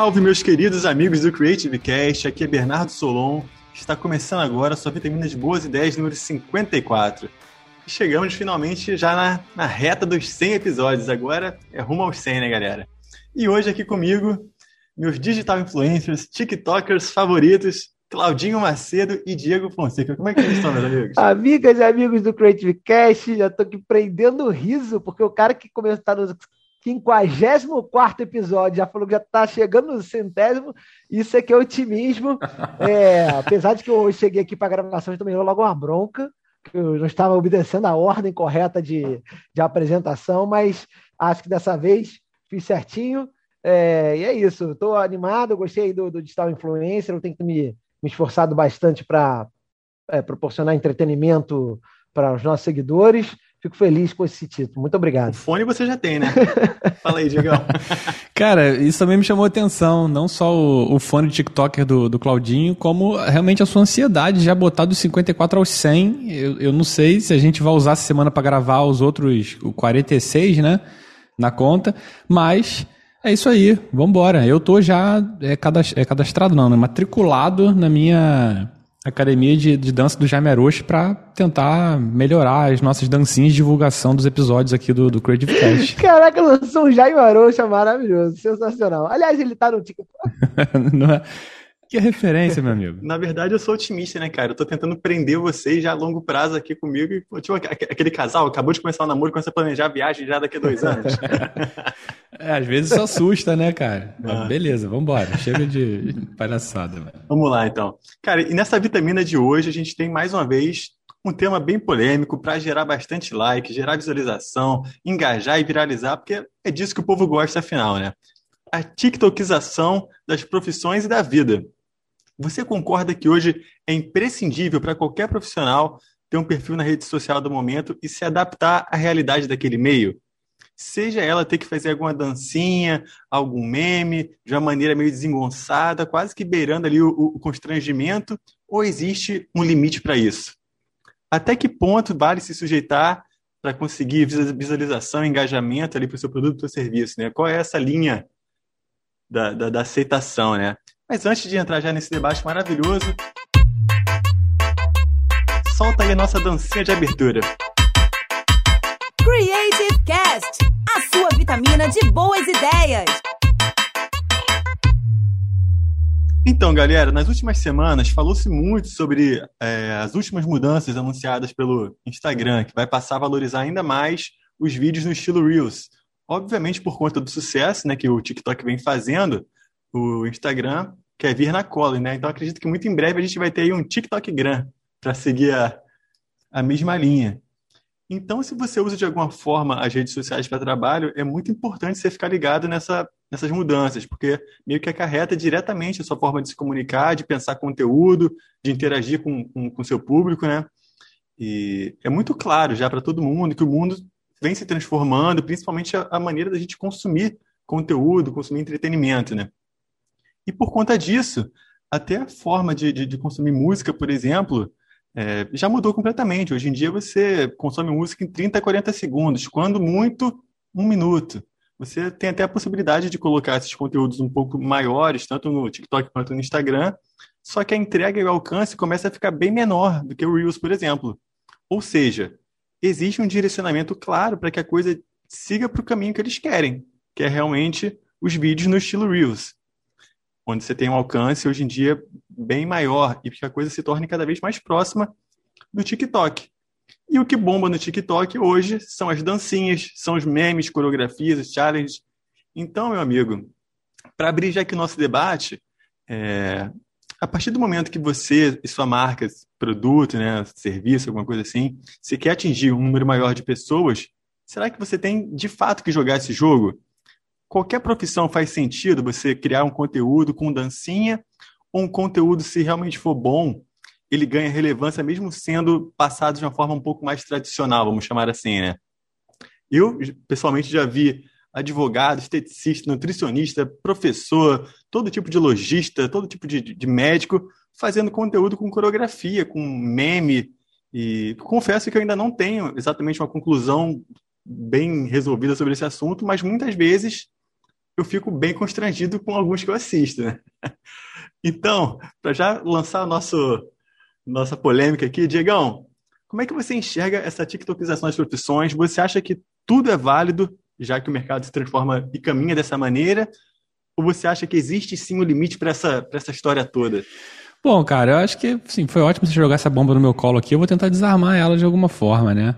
Salve, meus queridos amigos do Creative Cast, aqui é Bernardo Solon. Está começando agora a sua Vitamina de Boas Ideias número 54. E chegamos finalmente já na, na reta dos 100 episódios, agora é rumo aos 100, né, galera? E hoje aqui comigo, meus digital influencers, tiktokers favoritos, Claudinho Macedo e Diego Fonseca. Como é que vocês estão, meus amigos? Amigas e amigos do Creative Cast, já estou aqui prendendo o riso, porque o cara que começou a estar no 54 episódio, já falou que já está chegando no centésimo, isso aqui é otimismo. É, apesar de que eu cheguei aqui para a gravação e tomei logo uma bronca, que eu não estava obedecendo a ordem correta de, de apresentação, mas acho que dessa vez fiz certinho. É, e é isso, estou animado, gostei do, do Digital Influencer, eu tenho que me, me esforçado bastante para é, proporcionar entretenimento para os nossos seguidores. Fico feliz com esse título. Muito obrigado. O fone você já tem, né? Fala aí, Diego. Cara, isso também me chamou a atenção. Não só o, o fone de TikToker do, do Claudinho, como realmente a sua ansiedade já botar dos 54 aos 100. Eu, eu não sei se a gente vai usar essa semana para gravar os outros o 46, né? Na conta. Mas é isso aí. Vambora. Eu tô já é, é cadastrado, não, né? Matriculado na minha academia de, de dança do Jaime Aroche para tentar melhorar as nossas dancinhas de divulgação dos episódios aqui do, do Creative Cast. Caraca, lançou um Jaime Aroche maravilhoso, sensacional. Aliás, ele tá no TikTok. Não é? Que referência, meu amigo. Na verdade, eu sou otimista, né, cara? Eu tô tentando prender vocês já a longo prazo aqui comigo. E, tipo, aquele casal acabou de começar o namoro, começa a planejar a viagem já daqui a dois anos. é, às vezes isso assusta, né, cara? Ah. beleza, vambora. Chega de palhaçada, mano. Vamos lá, então. Cara, e nessa vitamina de hoje, a gente tem mais uma vez um tema bem polêmico para gerar bastante like, gerar visualização, engajar e viralizar, porque é disso que o povo gosta, afinal, né? A TikTokização das profissões e da vida. Você concorda que hoje é imprescindível para qualquer profissional ter um perfil na rede social do momento e se adaptar à realidade daquele meio? Seja ela ter que fazer alguma dancinha, algum meme, de uma maneira meio desengonçada, quase que beirando ali o, o constrangimento, ou existe um limite para isso? Até que ponto vale se sujeitar para conseguir visualização, engajamento ali para o seu produto ou serviço? Né? Qual é essa linha da, da, da aceitação, né? Mas antes de entrar já nesse debate maravilhoso, solta aí a nossa dancinha de abertura. Creative Cast, a sua vitamina de boas ideias. Então, galera, nas últimas semanas falou-se muito sobre é, as últimas mudanças anunciadas pelo Instagram, que vai passar a valorizar ainda mais os vídeos no estilo Reels. Obviamente, por conta do sucesso né, que o TikTok vem fazendo, o Instagram quer vir na cola, né? Então acredito que muito em breve a gente vai ter aí um TikTok Gram para seguir a, a mesma linha. Então, se você usa de alguma forma as redes sociais para trabalho, é muito importante você ficar ligado nessa, nessas mudanças, porque meio que acarreta diretamente a sua forma de se comunicar, de pensar conteúdo, de interagir com o com, seu público, né? E é muito claro já para todo mundo que o mundo vem se transformando, principalmente a, a maneira da gente consumir conteúdo, consumir entretenimento, né? E por conta disso, até a forma de, de, de consumir música, por exemplo, é, já mudou completamente. Hoje em dia você consome música em 30 a 40 segundos, quando muito, um minuto. Você tem até a possibilidade de colocar esses conteúdos um pouco maiores, tanto no TikTok quanto no Instagram, só que a entrega e o alcance começa a ficar bem menor do que o Reels, por exemplo. Ou seja, existe um direcionamento claro para que a coisa siga para o caminho que eles querem, que é realmente os vídeos no estilo Reels onde você tem um alcance hoje em dia bem maior e que a coisa se torne cada vez mais próxima do TikTok. E o que bomba no TikTok hoje são as dancinhas, são os memes, coreografias, challenges. Então, meu amigo, para abrir já aqui o nosso debate, é, a partir do momento que você e sua marca, produto, né, serviço, alguma coisa assim, você quer atingir um número maior de pessoas, será que você tem de fato que jogar esse jogo? Qualquer profissão faz sentido você criar um conteúdo com dancinha, ou um conteúdo, se realmente for bom, ele ganha relevância mesmo sendo passado de uma forma um pouco mais tradicional, vamos chamar assim, né? Eu, pessoalmente, já vi advogado, esteticista, nutricionista, professor, todo tipo de lojista, todo tipo de, de médico fazendo conteúdo com coreografia, com meme. E confesso que eu ainda não tenho exatamente uma conclusão bem resolvida sobre esse assunto, mas muitas vezes eu fico bem constrangido com alguns que eu assisto, né? Então, para já lançar nosso, nossa polêmica aqui, Diegão, como é que você enxerga essa TikTokização das profissões? Você acha que tudo é válido, já que o mercado se transforma e caminha dessa maneira? Ou você acha que existe sim um limite para essa, essa história toda? Bom, cara, eu acho que sim, foi ótimo você jogar essa bomba no meu colo aqui. Eu vou tentar desarmar ela de alguma forma, né?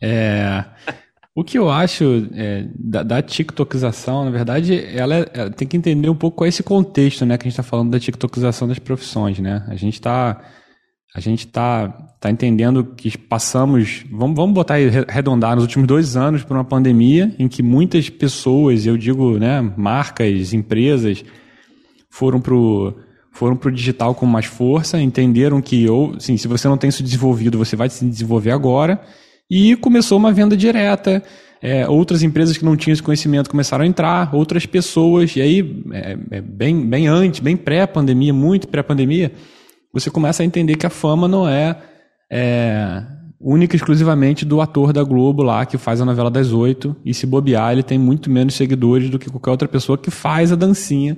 É, o que eu acho é, da, da TikTokização, na verdade, ela, ela, é, tem que entender um pouco qual é esse contexto, né, que a gente está falando da TikTokização das profissões, né? A gente está a gente tá, tá entendendo que passamos, vamos, vamos botar arredondar, nos últimos dois anos por uma pandemia em que muitas pessoas, eu digo, né, marcas, empresas, foram pro foram para o digital com mais força, entenderam que ou, assim, se você não tem isso desenvolvido, você vai se desenvolver agora e começou uma venda direta. É, outras empresas que não tinham esse conhecimento começaram a entrar, outras pessoas, e aí, é, é bem, bem antes, bem pré-pandemia, muito pré-pandemia, você começa a entender que a fama não é, é única e exclusivamente do ator da Globo lá, que faz a novela das oito, e se bobear, ele tem muito menos seguidores do que qualquer outra pessoa que faz a dancinha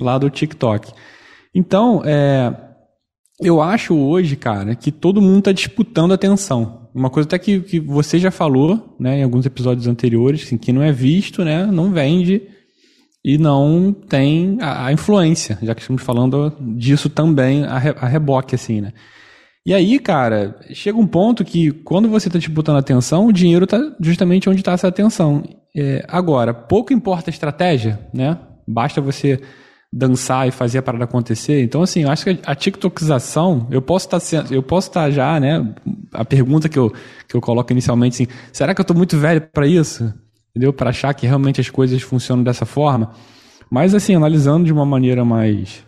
lá do TikTok. Então, é, eu acho hoje, cara, que todo mundo está disputando atenção. Uma coisa até que, que você já falou, né, em alguns episódios anteriores, assim, que não é visto, né, não vende e não tem a, a influência, já que estamos falando disso também a, re, a reboque, assim, né. E aí, cara, chega um ponto que quando você está disputando atenção, o dinheiro está justamente onde está essa atenção. É, agora, pouco importa a estratégia, né? Basta você dançar e fazer a parada acontecer. Então, assim, eu acho que a TikTokização, eu posso estar tá eu posso estar tá já, né? A pergunta que eu, que eu coloco inicialmente, assim, será que eu estou muito velho para isso? Entendeu? Para achar que realmente as coisas funcionam dessa forma. Mas, assim, analisando de uma maneira mais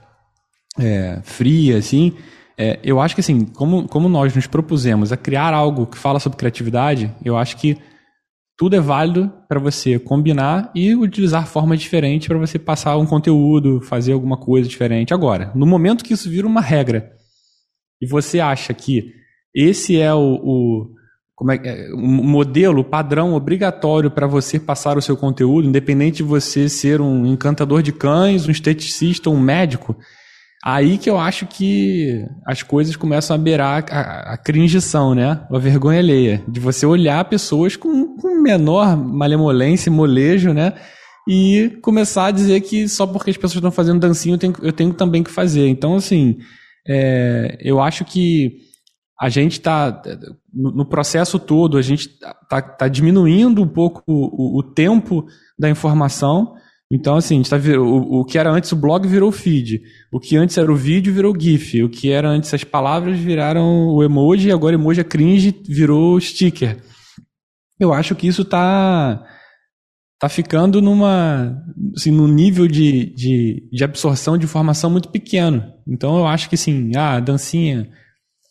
é, fria, assim, é, eu acho que, assim, como, como nós nos propusemos a criar algo que fala sobre criatividade, eu acho que tudo é válido para você combinar e utilizar formas diferentes para você passar um conteúdo, fazer alguma coisa diferente. Agora, no momento que isso vira uma regra e você acha que esse é o, o como é, é modelo, padrão obrigatório para você passar o seu conteúdo, independente de você ser um encantador de cães, um esteticista, um médico, Aí que eu acho que as coisas começam a beirar a, a cringição, né? A vergonha alheia. De você olhar pessoas com menor malemolência, molejo, né? E começar a dizer que só porque as pessoas estão fazendo dancinho eu tenho, eu tenho também que fazer. Então, assim, é, eu acho que a gente está, no, processo todo, a gente está tá diminuindo um pouco o, o, tempo da informação então, assim, a gente tá, o, o que era antes o blog virou feed. O que antes era o vídeo virou GIF. O que era antes as palavras viraram o emoji. E agora emoji é cringe virou sticker. Eu acho que isso tá, tá ficando numa, assim, num nível de, de, de absorção de informação muito pequeno. Então, eu acho que, assim, ah, a dancinha,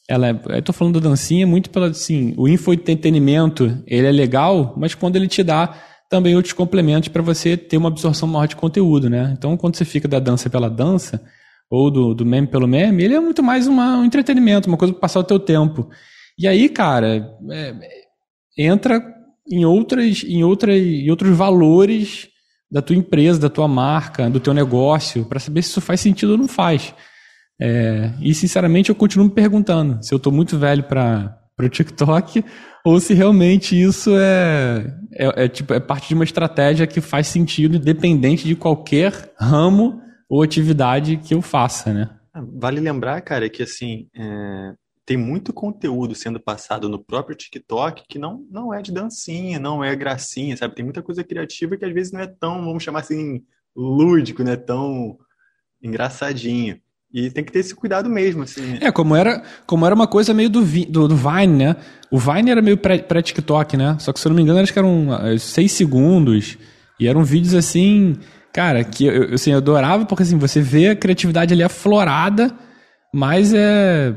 ela é, eu tô falando da dancinha muito pela, assim, o infoentretenimento, ele é legal, mas quando ele te dá também outros complementos para você ter uma absorção maior de conteúdo, né? Então, quando você fica da dança pela dança, ou do, do meme pelo meme, ele é muito mais uma, um entretenimento, uma coisa para passar o teu tempo. E aí, cara, é, entra em outras, em outras, em outros valores da tua empresa, da tua marca, do teu negócio, para saber se isso faz sentido ou não faz. É, e sinceramente eu continuo me perguntando se eu estou muito velho para o TikTok ou se realmente isso é, é, é, tipo, é parte de uma estratégia que faz sentido independente de qualquer ramo ou atividade que eu faça, né? Ah, vale lembrar, cara, que assim, é, tem muito conteúdo sendo passado no próprio TikTok que não, não é de dancinha, não é gracinha, sabe? Tem muita coisa criativa que às vezes não é tão, vamos chamar assim, lúdico, não é tão engraçadinho. E tem que ter esse cuidado mesmo, assim. É, como era, como era uma coisa meio do, do, do Vine, né? O Vine era meio pré-TikTok, né? Só que, se eu não me engano, acho que eram uh, seis segundos. E eram vídeos assim, cara, que eu, assim, eu adorava, porque assim, você vê a criatividade ali aflorada, mas é.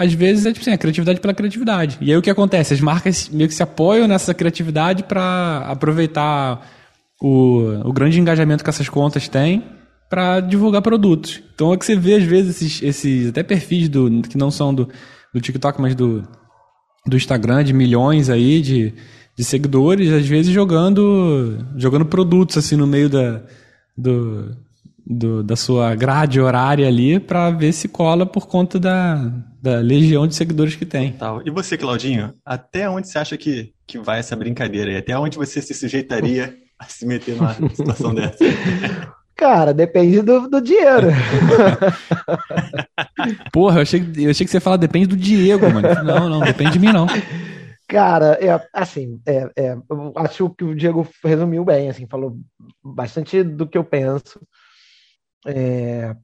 Às vezes é tipo assim, a criatividade pela criatividade. E aí o que acontece? As marcas meio que se apoiam nessa criatividade para aproveitar o, o grande engajamento que essas contas têm para divulgar produtos. Então é que você vê às vezes esses, esses até perfis do, que não são do, do TikTok, mas do, do Instagram, de milhões aí de, de seguidores, às vezes jogando jogando produtos assim no meio da, do, do da sua grade horária ali para ver se cola por conta da, da legião de seguidores que tem. Tal. E você, Claudinho, até onde você acha que, que vai essa brincadeira? E até onde você se sujeitaria a se meter numa situação dessa? Cara, depende do, do dinheiro. Porra, eu achei, eu achei que você ia falar depende do Diego, mano. Não, não, depende de mim, não. Cara, é, assim, é, é, eu acho que o Diego resumiu bem, assim, falou bastante do que eu penso. É,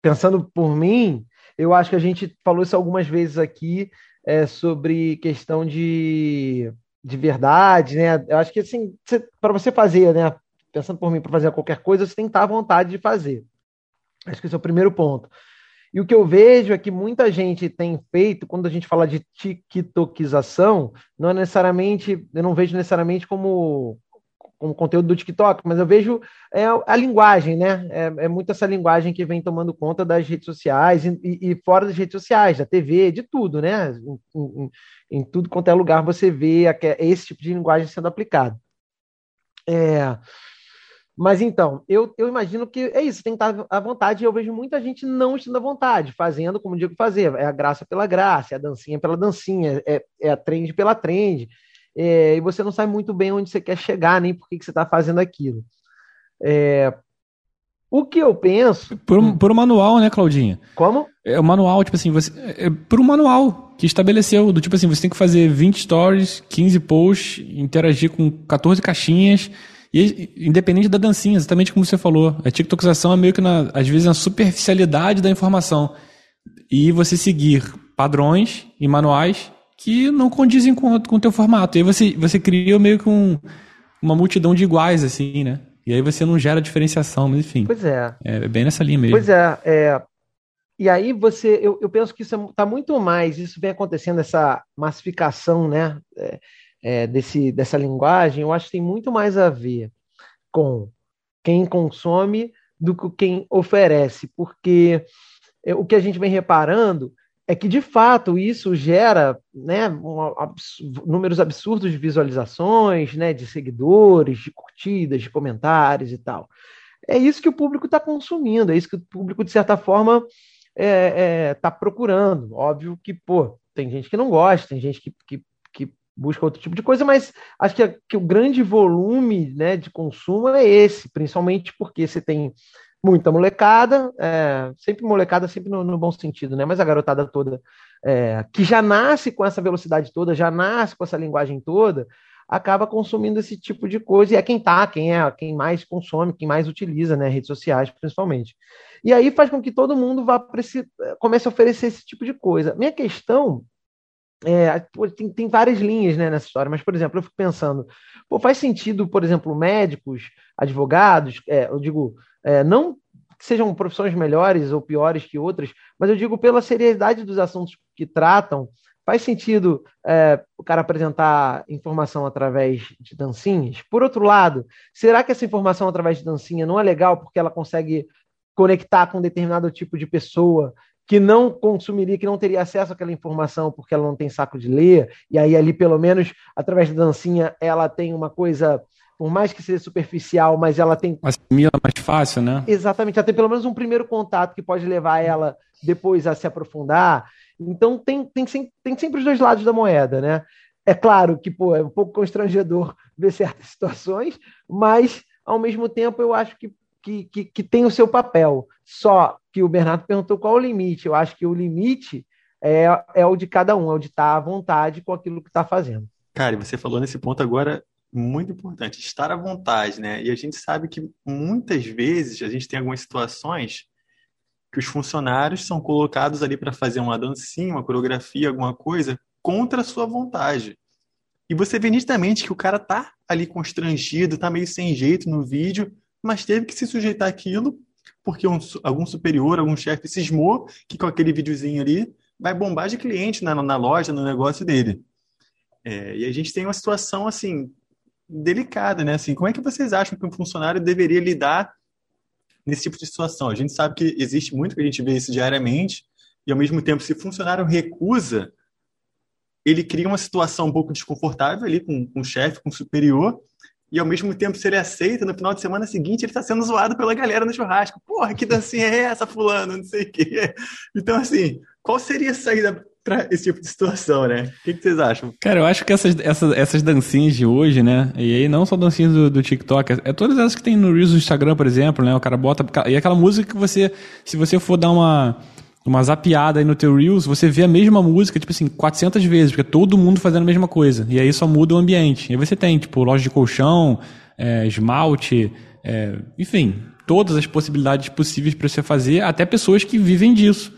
pensando por mim, eu acho que a gente falou isso algumas vezes aqui é, sobre questão de, de verdade, né? Eu acho que assim, para você fazer, né? Pensando por mim, para fazer qualquer coisa, você tem que estar à vontade de fazer. Acho que esse é o primeiro ponto. E o que eu vejo é que muita gente tem feito, quando a gente fala de tiktokização, não é necessariamente, eu não vejo necessariamente como, como conteúdo do TikTok, mas eu vejo é, a linguagem, né? É, é muito essa linguagem que vem tomando conta das redes sociais e, e fora das redes sociais, da TV, de tudo, né? Em, em, em tudo quanto é lugar você vê esse tipo de linguagem sendo aplicado. É, mas então, eu, eu imagino que é isso, tem que estar à vontade, e eu vejo muita gente não estando à vontade, fazendo como digo fazer, é a graça pela graça, é a dancinha pela dancinha, é, é a trend pela trend, é, e você não sabe muito bem onde você quer chegar, nem por que, que você está fazendo aquilo. É, o que eu penso. Por, por um manual, né, Claudinha? Como? É o manual, tipo assim, você. É por um manual que estabeleceu, do tipo assim, você tem que fazer 20 stories, 15 posts, interagir com 14 caixinhas e independente da dancinha, exatamente como você falou, a TikTokização é meio que, na, às vezes, na superficialidade da informação. E você seguir padrões e manuais que não condizem com, com o teu formato. E aí você, você cria meio que um, uma multidão de iguais, assim, né? E aí você não gera diferenciação, mas enfim. Pois é. É bem nessa linha mesmo. Pois é. é... E aí você, eu, eu penso que isso está é, muito mais, isso vem acontecendo, essa massificação, né? É, é, desse, dessa linguagem, eu acho que tem muito mais a ver com quem consome do que quem oferece, porque é, o que a gente vem reparando é que, de fato, isso gera né, um, números absurdos de visualizações, né, de seguidores, de curtidas, de comentários e tal. É isso que o público está consumindo, é isso que o público, de certa forma, está é, é, tá procurando. Óbvio que, pô, tem gente que não gosta, tem gente que, que busca outro tipo de coisa, mas acho que, que o grande volume né, de consumo é esse, principalmente porque você tem muita molecada, é, sempre molecada, sempre no, no, bom sentido, né? Mas a garotada toda é, que já nasce com essa velocidade toda, já nasce com essa linguagem toda, acaba consumindo esse tipo de coisa e é quem tá, quem é, quem mais consome, quem mais utiliza, né? Redes sociais, principalmente. E aí faz com que todo mundo vá esse, comece a oferecer esse tipo de coisa. Minha questão é, tem, tem, várias linhas né, nessa história, mas, por exemplo, eu fico pensando, pô, faz sentido, por exemplo, médicos, advogados, é, eu digo, é, não que sejam profissões melhores ou piores que outras, mas eu digo pela seriedade dos assuntos que tratam, faz sentido é, o cara apresentar informação através de dancinhas? Por outro lado, será que essa informação através de dancinha não é legal porque ela consegue conectar com um determinado tipo de pessoa que não consumiria, que não teria acesso àquela informação porque ela não tem saco de ler, e aí ali, pelo menos, através da dancinha, ela tem uma coisa, por mais que seja superficial, mas ela tem... Assimila mais fácil, né? Exatamente, ela tem pelo menos um primeiro contato que pode levar ela depois a se aprofundar. Então tem, tem, tem sempre os dois lados da moeda, né? É claro que pô, é um pouco constrangedor ver certas situações, mas ao mesmo tempo eu acho que que, que, que tem o seu papel. Só que o Bernardo perguntou qual o limite. Eu acho que o limite é, é o de cada um, é o de estar à vontade com aquilo que está fazendo. Cara, você falou nesse ponto agora muito importante, estar à vontade, né? E a gente sabe que muitas vezes a gente tem algumas situações que os funcionários são colocados ali para fazer uma dancinha, uma coreografia, alguma coisa contra a sua vontade. E você vê nitidamente que o cara tá ali constrangido, tá meio sem jeito no vídeo, mas teve que se sujeitar àquilo porque um, algum superior, algum chefe cismou que com aquele videozinho ali vai bombar de cliente na, na loja, no negócio dele. É, e a gente tem uma situação assim delicada, né? Assim, como é que vocês acham que um funcionário deveria lidar nesse tipo de situação? A gente sabe que existe muito que a gente vê isso diariamente e ao mesmo tempo, se o funcionário recusa ele cria uma situação um pouco desconfortável ali com, com o chefe, com o superior, e ao mesmo tempo, se ele aceita, no final de semana seguinte, ele está sendo zoado pela galera no churrasco. Porra, que dancinha é essa, fulano? Não sei o quê. Então, assim, qual seria a saída para esse tipo de situação, né? O que, que, vocês acham? Cara, eu acho que essas, essas, essas dancinhas de hoje, né? E aí não só dancinhas do, do TikTok, é todas elas que tem no Reels do Instagram, por exemplo, né? O cara bota. E aquela música que você. Se você for dar uma uma zapiada aí no teu Reels, você vê a mesma música, tipo assim, 400 vezes, porque é todo mundo fazendo a mesma coisa. E aí só muda o ambiente. E você tem, tipo, loja de colchão, é, esmalte, é, enfim, todas as possibilidades possíveis para você fazer, até pessoas que vivem disso.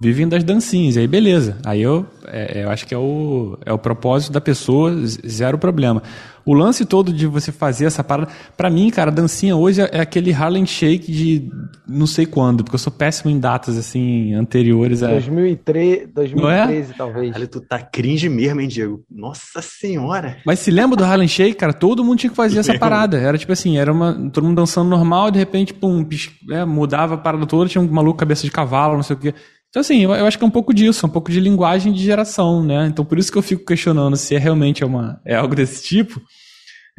Vivem das dancinhas, e aí beleza. Aí eu, é, eu acho que é o, é o propósito da pessoa, zero problema. O lance todo de você fazer essa parada. Pra mim, cara, a dancinha hoje é aquele Harlem Shake de não sei quando, porque eu sou péssimo em datas assim anteriores a. 2003, 2013, é? talvez. Olha, tu tá cringe mesmo, hein, Diego? Nossa senhora! Mas se lembra do Harlem Shake, cara? Todo mundo tinha que fazer essa parada. Era tipo assim, era uma. Todo mundo dançando normal, de repente, pum, é, mudava a parada toda, tinha um maluco cabeça de cavalo, não sei o quê. Então, assim, eu, eu, acho que é um pouco disso, um pouco de linguagem de geração, né? Então, por isso que eu fico questionando se é realmente uma, é algo desse tipo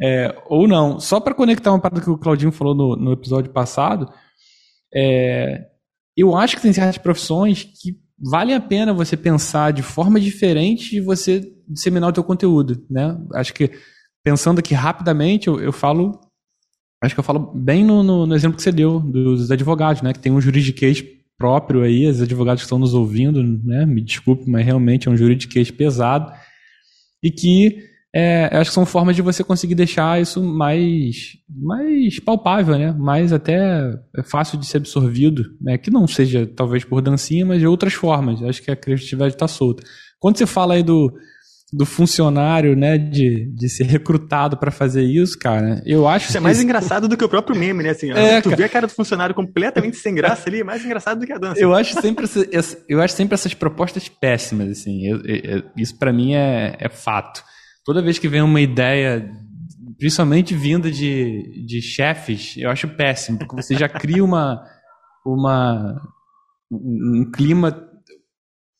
é, ou não. Só para conectar uma parte que o Claudinho falou no, no episódio passado, é, eu acho que tem certas profissões que vale a pena você pensar de forma diferente de você disseminar o teu conteúdo, né? Acho que, pensando aqui rapidamente, eu, eu falo acho que eu falo bem no, no, no, exemplo que você deu dos advogados, né? Que tem um juridiquês próprio aí, os advogados que estão nos ouvindo, né? Me desculpe, mas realmente é um juridiquês pesado e que é, acho que são formas de você conseguir deixar isso mais, mais palpável, né? Mais até fácil de ser absorvido, né? Que não seja talvez por dancinha, mas de outras formas. Acho que a criatividade está solta. Quando você fala aí do, do funcionário, né, de, de ser recrutado para fazer isso, cara, eu acho isso é mais engraçado do que o próprio meme, né? Assim, é, tu cara... vê a cara do funcionário completamente sem graça ali, é mais engraçado do que a dança. Eu acho sempre, essa, eu acho sempre essas propostas péssimas, assim. Eu, eu, isso para mim é, é fato. Toda vez que vem uma ideia, principalmente vinda de, de chefes, eu acho péssimo, porque você já cria uma, uma um clima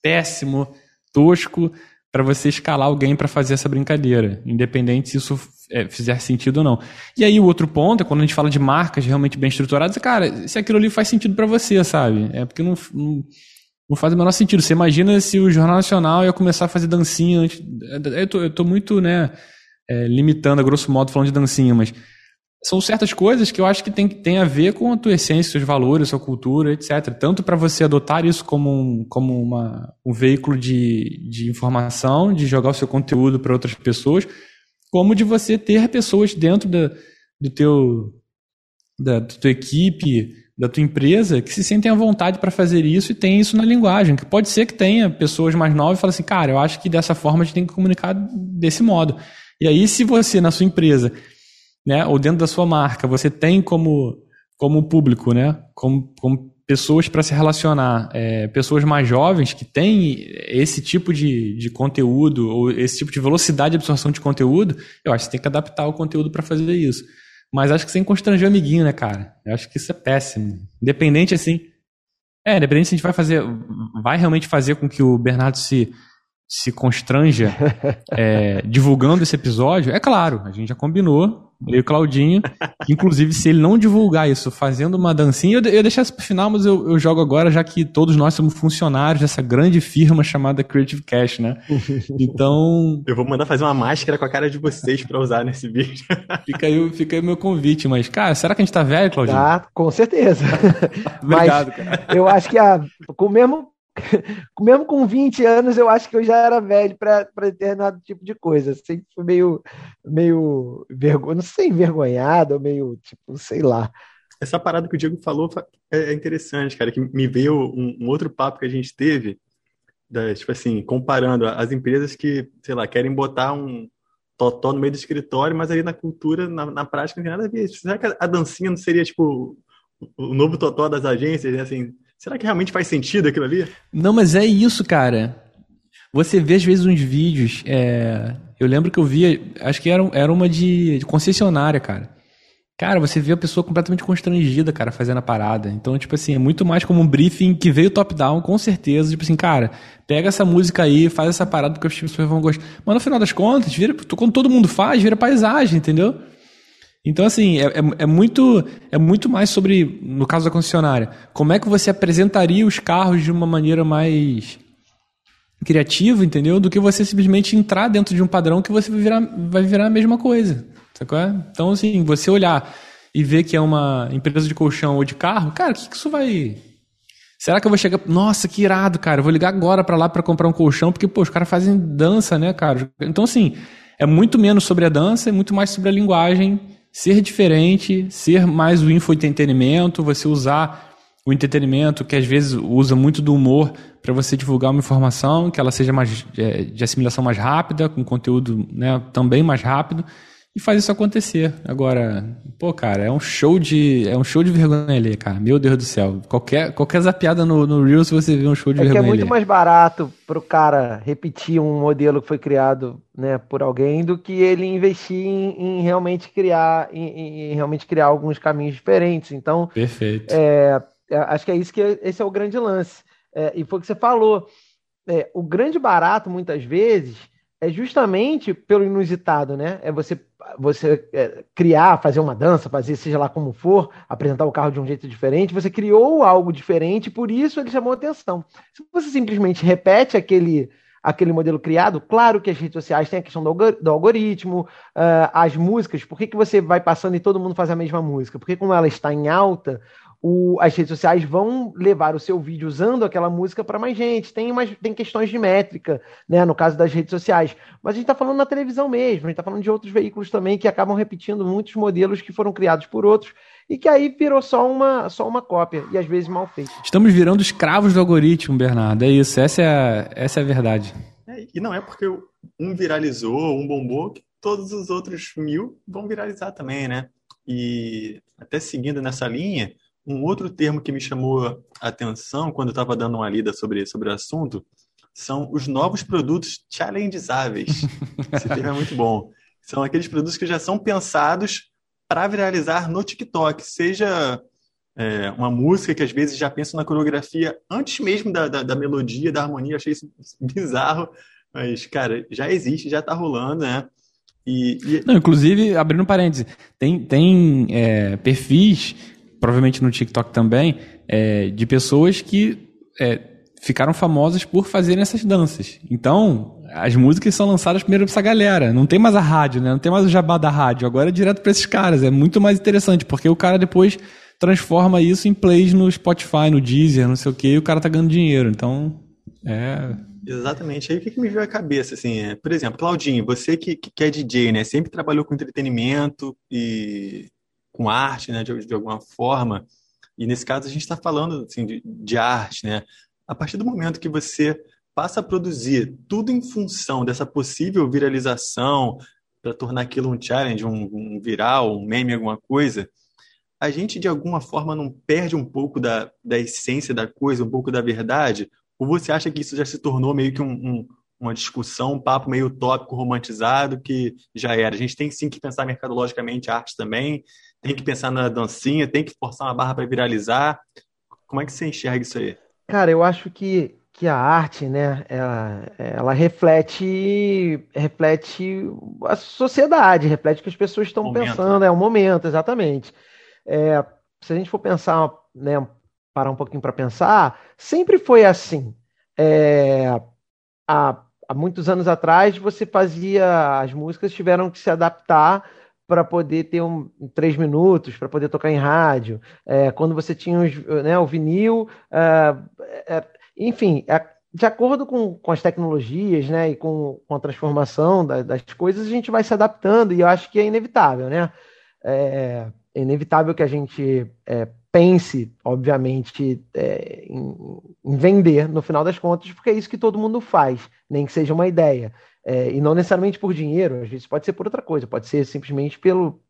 péssimo, tosco para você escalar alguém para fazer essa brincadeira, independente se isso é, fizer sentido ou não. E aí o outro ponto é quando a gente fala de marcas realmente bem estruturadas, cara, se aquilo ali faz sentido para você, sabe? É porque não, não, não, faz o menor sentido. Você imagina se o Jornal Nacional ia começar a fazer dancinha antes. Eu tô, eu tô muito, né, é, limitando a grosso modo falando de dancinha, mas são certas coisas que eu acho que tem, tem a ver com a tua essência, seus valores, sua cultura, etc. Tanto para você adotar isso como um, como uma, um veículo de, de informação, de jogar o seu conteúdo para outras pessoas, como de você ter pessoas dentro da, do teu, da, da tua equipe, da tua empresa, que se sentem à vontade para fazer isso e tem isso na linguagem. Que pode ser que tenha pessoas mais novas e falem assim, cara, eu acho que dessa forma a gente tem que comunicar desse modo. E aí, se você, na sua empresa, né, ou dentro da sua marca, você tem como, como público, né, como, como pessoas para se relacionar, é, pessoas mais jovens que têm esse tipo de, de conteúdo, ou esse tipo de velocidade de absorção de conteúdo, eu acho que você tem que adaptar o conteúdo para fazer isso. Mas acho que sem constranger o amiguinho, né, cara? Eu acho que isso é péssimo. Independente, assim. É, independente se a gente vai fazer. Vai realmente fazer com que o Bernardo se se constranja é, divulgando esse episódio, é claro, a gente já combinou, eu e o Claudinho, que, inclusive se ele não divulgar isso fazendo uma dancinha, eu, eu deixar isso pro final, mas eu, eu, jogo agora, já que todos nós somos funcionários dessa grande firma chamada Creative Cash, né? Então... Eu vou mandar fazer uma máscara com a cara de vocês para usar nesse vídeo. fica, aí, fica aí o meu convite, mas, cara, será que a gente tá velho, Claudinho? Tá, com certeza. Obrigado, mas cara. Eu acho que a, com o mesmo mesmo com 20 anos, eu acho que eu já era velho para determinado tipo de coisa. Sempre fui meio, meio vergonha, não sei, envergonhado, meio, tipo, sei lá. Essa parada que o Diego falou é, é interessante, cara, que me veio um, um outro papo que a gente teve, da, tipo assim, comparando as empresas que, sei lá, querem botar um totó no meio do escritório, mas aí na cultura, na, na prática, não tem nada a ver. Será que a dancinha não seria, tipo, o novo totó das agências, né? assim, Será que realmente faz sentido aquilo ali? Não, mas é isso, cara. Você vê às vezes uns vídeos. É... Eu lembro que eu via, acho que era, era uma de, de concessionária, cara. Cara, você vê a pessoa completamente constrangida, cara, fazendo a parada. Então, tipo assim, é muito mais como um briefing que veio top-down, com certeza. Tipo assim, cara, pega essa música aí, faz essa parada que as pessoas vão gostar. Mas no final das contas, vira, quando todo mundo faz, vira paisagem, entendeu? Então, assim, é, é, é, muito, é muito mais sobre, no caso da concessionária, como é que você apresentaria os carros de uma maneira mais criativa, entendeu? Do que você simplesmente entrar dentro de um padrão que você vai virar, vai virar a mesma coisa. Sacou? Então, assim, você olhar e ver que é uma empresa de colchão ou de carro, cara, o que, que isso vai. Será que eu vou chegar. Nossa, que irado, cara. Eu vou ligar agora para lá para comprar um colchão, porque, pô, os caras fazem dança, né, cara? Então, assim, é muito menos sobre a dança e muito mais sobre a linguagem ser diferente, ser mais o infoentretenimento, você usar o entretenimento, que às vezes usa muito do humor para você divulgar uma informação, que ela seja mais é, de assimilação mais rápida, com conteúdo né, também mais rápido e faz isso acontecer. Agora, pô, cara, é um show de é um show de vergonha ali, cara. Meu Deus do céu. Qualquer qualquer zapiada no, no Reels você vê um show de é vergonha. É que é muito ali. mais barato pro cara repetir um modelo que foi criado, né, por alguém do que ele investir em, em realmente criar em, em, realmente criar alguns caminhos diferentes. Então, perfeito. É, é acho que é isso que esse é o grande lance. É, e foi o que você falou. É, o grande barato muitas vezes é justamente pelo inusitado, né? É você você é, criar, fazer uma dança, fazer seja lá como for, apresentar o carro de um jeito diferente, você criou algo diferente, por isso ele chamou atenção. Se você simplesmente repete aquele aquele modelo criado, claro que as redes sociais têm a questão do, algoritmo, uh, as músicas, por que, que você vai passando e todo mundo faz a mesma música? Porque como ela está em alta, o, as redes sociais vão levar o seu vídeo usando aquela música para mais gente. Tem, umas, tem questões de métrica, né, no caso das redes sociais. Mas a gente está falando na televisão mesmo, a gente está falando de outros veículos também que acabam repetindo muitos modelos que foram criados por outros e que aí virou só uma, só uma cópia, e às vezes mal feita. Estamos virando escravos do algoritmo, Bernardo. É isso, essa é a, essa é a verdade. É, e não é porque um viralizou, um bombou, que todos os outros mil vão viralizar também, né? E até seguindo nessa linha, um outro termo que me chamou a atenção quando eu estava dando uma lida sobre, sobre o assunto são os novos produtos challengeáveis. Esse termo é muito bom. São aqueles produtos que já são pensados para viralizar no TikTok, seja é, uma música que às vezes já pensa na coreografia antes mesmo da, da, da melodia, da harmonia. Eu achei isso bizarro, mas, cara, já existe, já está rolando, né? E, e... Não, inclusive, abrindo um parêntese, tem, tem é, perfis provavelmente no TikTok também, é, de pessoas que é, ficaram famosas por fazerem essas danças. Então, as músicas são lançadas primeiro pra essa galera. Não tem mais a rádio, né? Não tem mais o jabá da rádio. Agora é direto para esses caras. É muito mais interessante, porque o cara depois transforma isso em plays no Spotify, no Deezer, não sei o que, e o cara tá ganhando dinheiro. Então, é. Exatamente. Aí o que, que me veio à cabeça, assim, é, por exemplo, Claudinho, você que, que é DJ, né? Sempre trabalhou com entretenimento e com arte, né, de, de alguma forma. E nesse caso a gente está falando assim, de, de arte, né? A partir do momento que você passa a produzir tudo em função dessa possível viralização, para tornar aquilo um challenge, um, um, viral, um meme, alguma coisa, a gente de alguma forma não perde um pouco da, da essência da coisa, um pouco da verdade? Ou você acha que isso já se tornou meio que um, um, uma discussão, um papo meio utópico, romantizado, que já era? A gente tem sim que pensar mercadologicamente arte também, tem que pensar na dancinha, tem que forçar uma barra para viralizar. Como é que você enxerga isso aí? Cara, eu acho que, que a arte, né, ela, ela reflete, reflete a sociedade, reflete o que as pessoas estão pensando, né? é um momento, exatamente. É, se a gente for pensar, né, parar um pouquinho para pensar, sempre foi assim. É, há, há muitos anos atrás, você fazia, as músicas tiveram que se adaptar para poder ter um, três minutos, para poder tocar em rádio. É, quando você tinha os, né, o vinil, é, é, enfim, é, de acordo com, com as tecnologias né, e com, com a transformação da, das coisas, a gente vai se adaptando, e eu acho que é inevitável, né? É, é inevitável que a gente pense, obviamente, é, em, em, vender no final das contas, porque é isso que todo mundo faz, nem que seja uma ideia. É, e não necessariamente por dinheiro, às vezes pode ser por outra coisa, pode ser simplesmente pelo,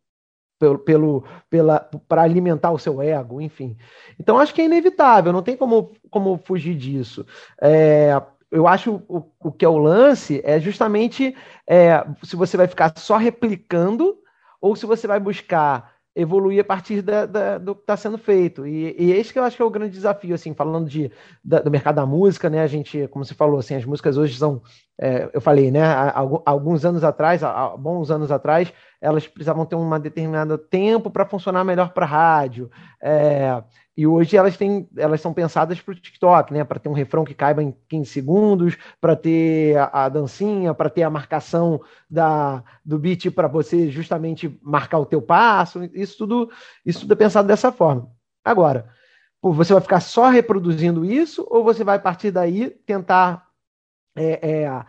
pelo, pela para alimentar o seu ego, enfim. Então acho que é inevitável, não tem como, como fugir disso. É, eu acho o, o que é o lance é justamente é, se você vai ficar só replicando ou se você vai buscar evoluir a partir da, da, do que está sendo feito. E, e esse que eu acho que é o grande desafio, assim, falando de, da, do mercado da música, né? A gente, como você falou, assim, as músicas hoje são, é, eu falei, né? Há, alguns anos atrás, há bons anos atrás, elas precisavam ter um determinado tempo para funcionar melhor para rádio. É, e hoje elas têm, elas são pensadas para o TikTok, né? Para ter um refrão que caiba em 15 segundos, para ter a, a dancinha, para ter a marcação da, do beat para você justamente marcar o teu passo. Isso tudo, isso tudo é pensado dessa forma. Agora, você vai ficar só reproduzindo isso ou você vai partir daí tentar é, é,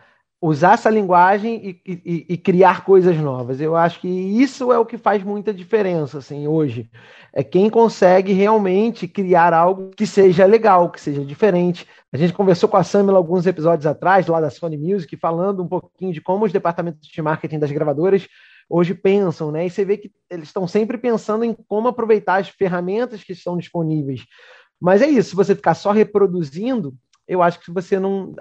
usar essa linguagem e, e, e, criar coisas novas. Eu acho que isso é o que faz muita diferença, assim, hoje. É quem consegue realmente criar algo que seja legal, que seja diferente. A gente conversou com a Samila alguns episódios atrás, lá da Sony Music, falando um pouquinho de como os departamentos de marketing das gravadoras hoje pensam, né? E você vê que eles estão sempre pensando em como aproveitar as ferramentas que estão disponíveis. Mas é isso, se você ficar só reproduzindo, eu acho que você não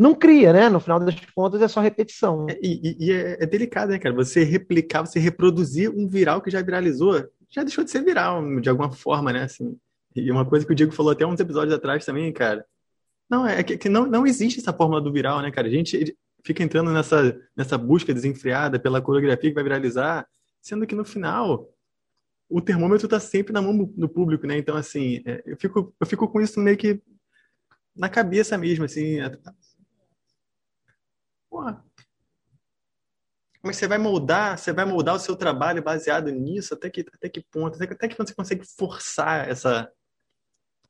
não cria, né? No final das contas é só repetição. É, e, e é, é, delicado, né, cara? Você replicar, você reproduzir um viral que já viralizou, já deixou de ser viral de alguma forma, né? Assim, e uma coisa que o Diego falou até uns episódios atrás também, cara. Não, é que, que não, não existe essa fórmula do viral, né, cara? A gente fica entrando nessa, nessa busca desenfreada pela coreografia que vai viralizar, sendo que no final o termômetro está sempre na mão do público, né? Então, assim, é, eu fico, eu fico com isso meio que na cabeça mesmo, assim, Porra. Que você vai moldar? Você vai moldar o seu trabalho baseado nisso? Até que, até que ponto? Até, até que ponto você consegue forçar essa,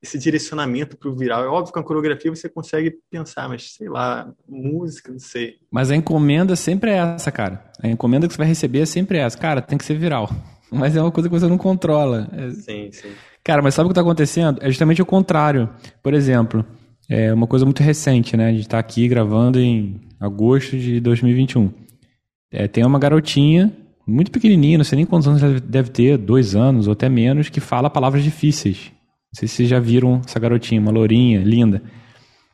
esse direcionamento para o viral? É óbvio que com a coreografia você consegue pensar, mas sei lá, música, não sei. Mas a encomenda sempre é essa, cara. A encomenda que você vai receber é sempre essa. Cara, tem que ser viral. Mas é uma coisa que você não controla. É... Sim, sim. Cara, mas sabe o que está acontecendo? É justamente o contrário. Por exemplo, é uma coisa muito recente, né? A gente está aqui gravando em agosto de 2021. É, tem uma garotinha, muito pequenininha, não sei nem quantos anos ela deve ter, dois anos ou até menos, que fala palavras difíceis. Não sei se vocês já viram essa garotinha, uma lourinha, linda.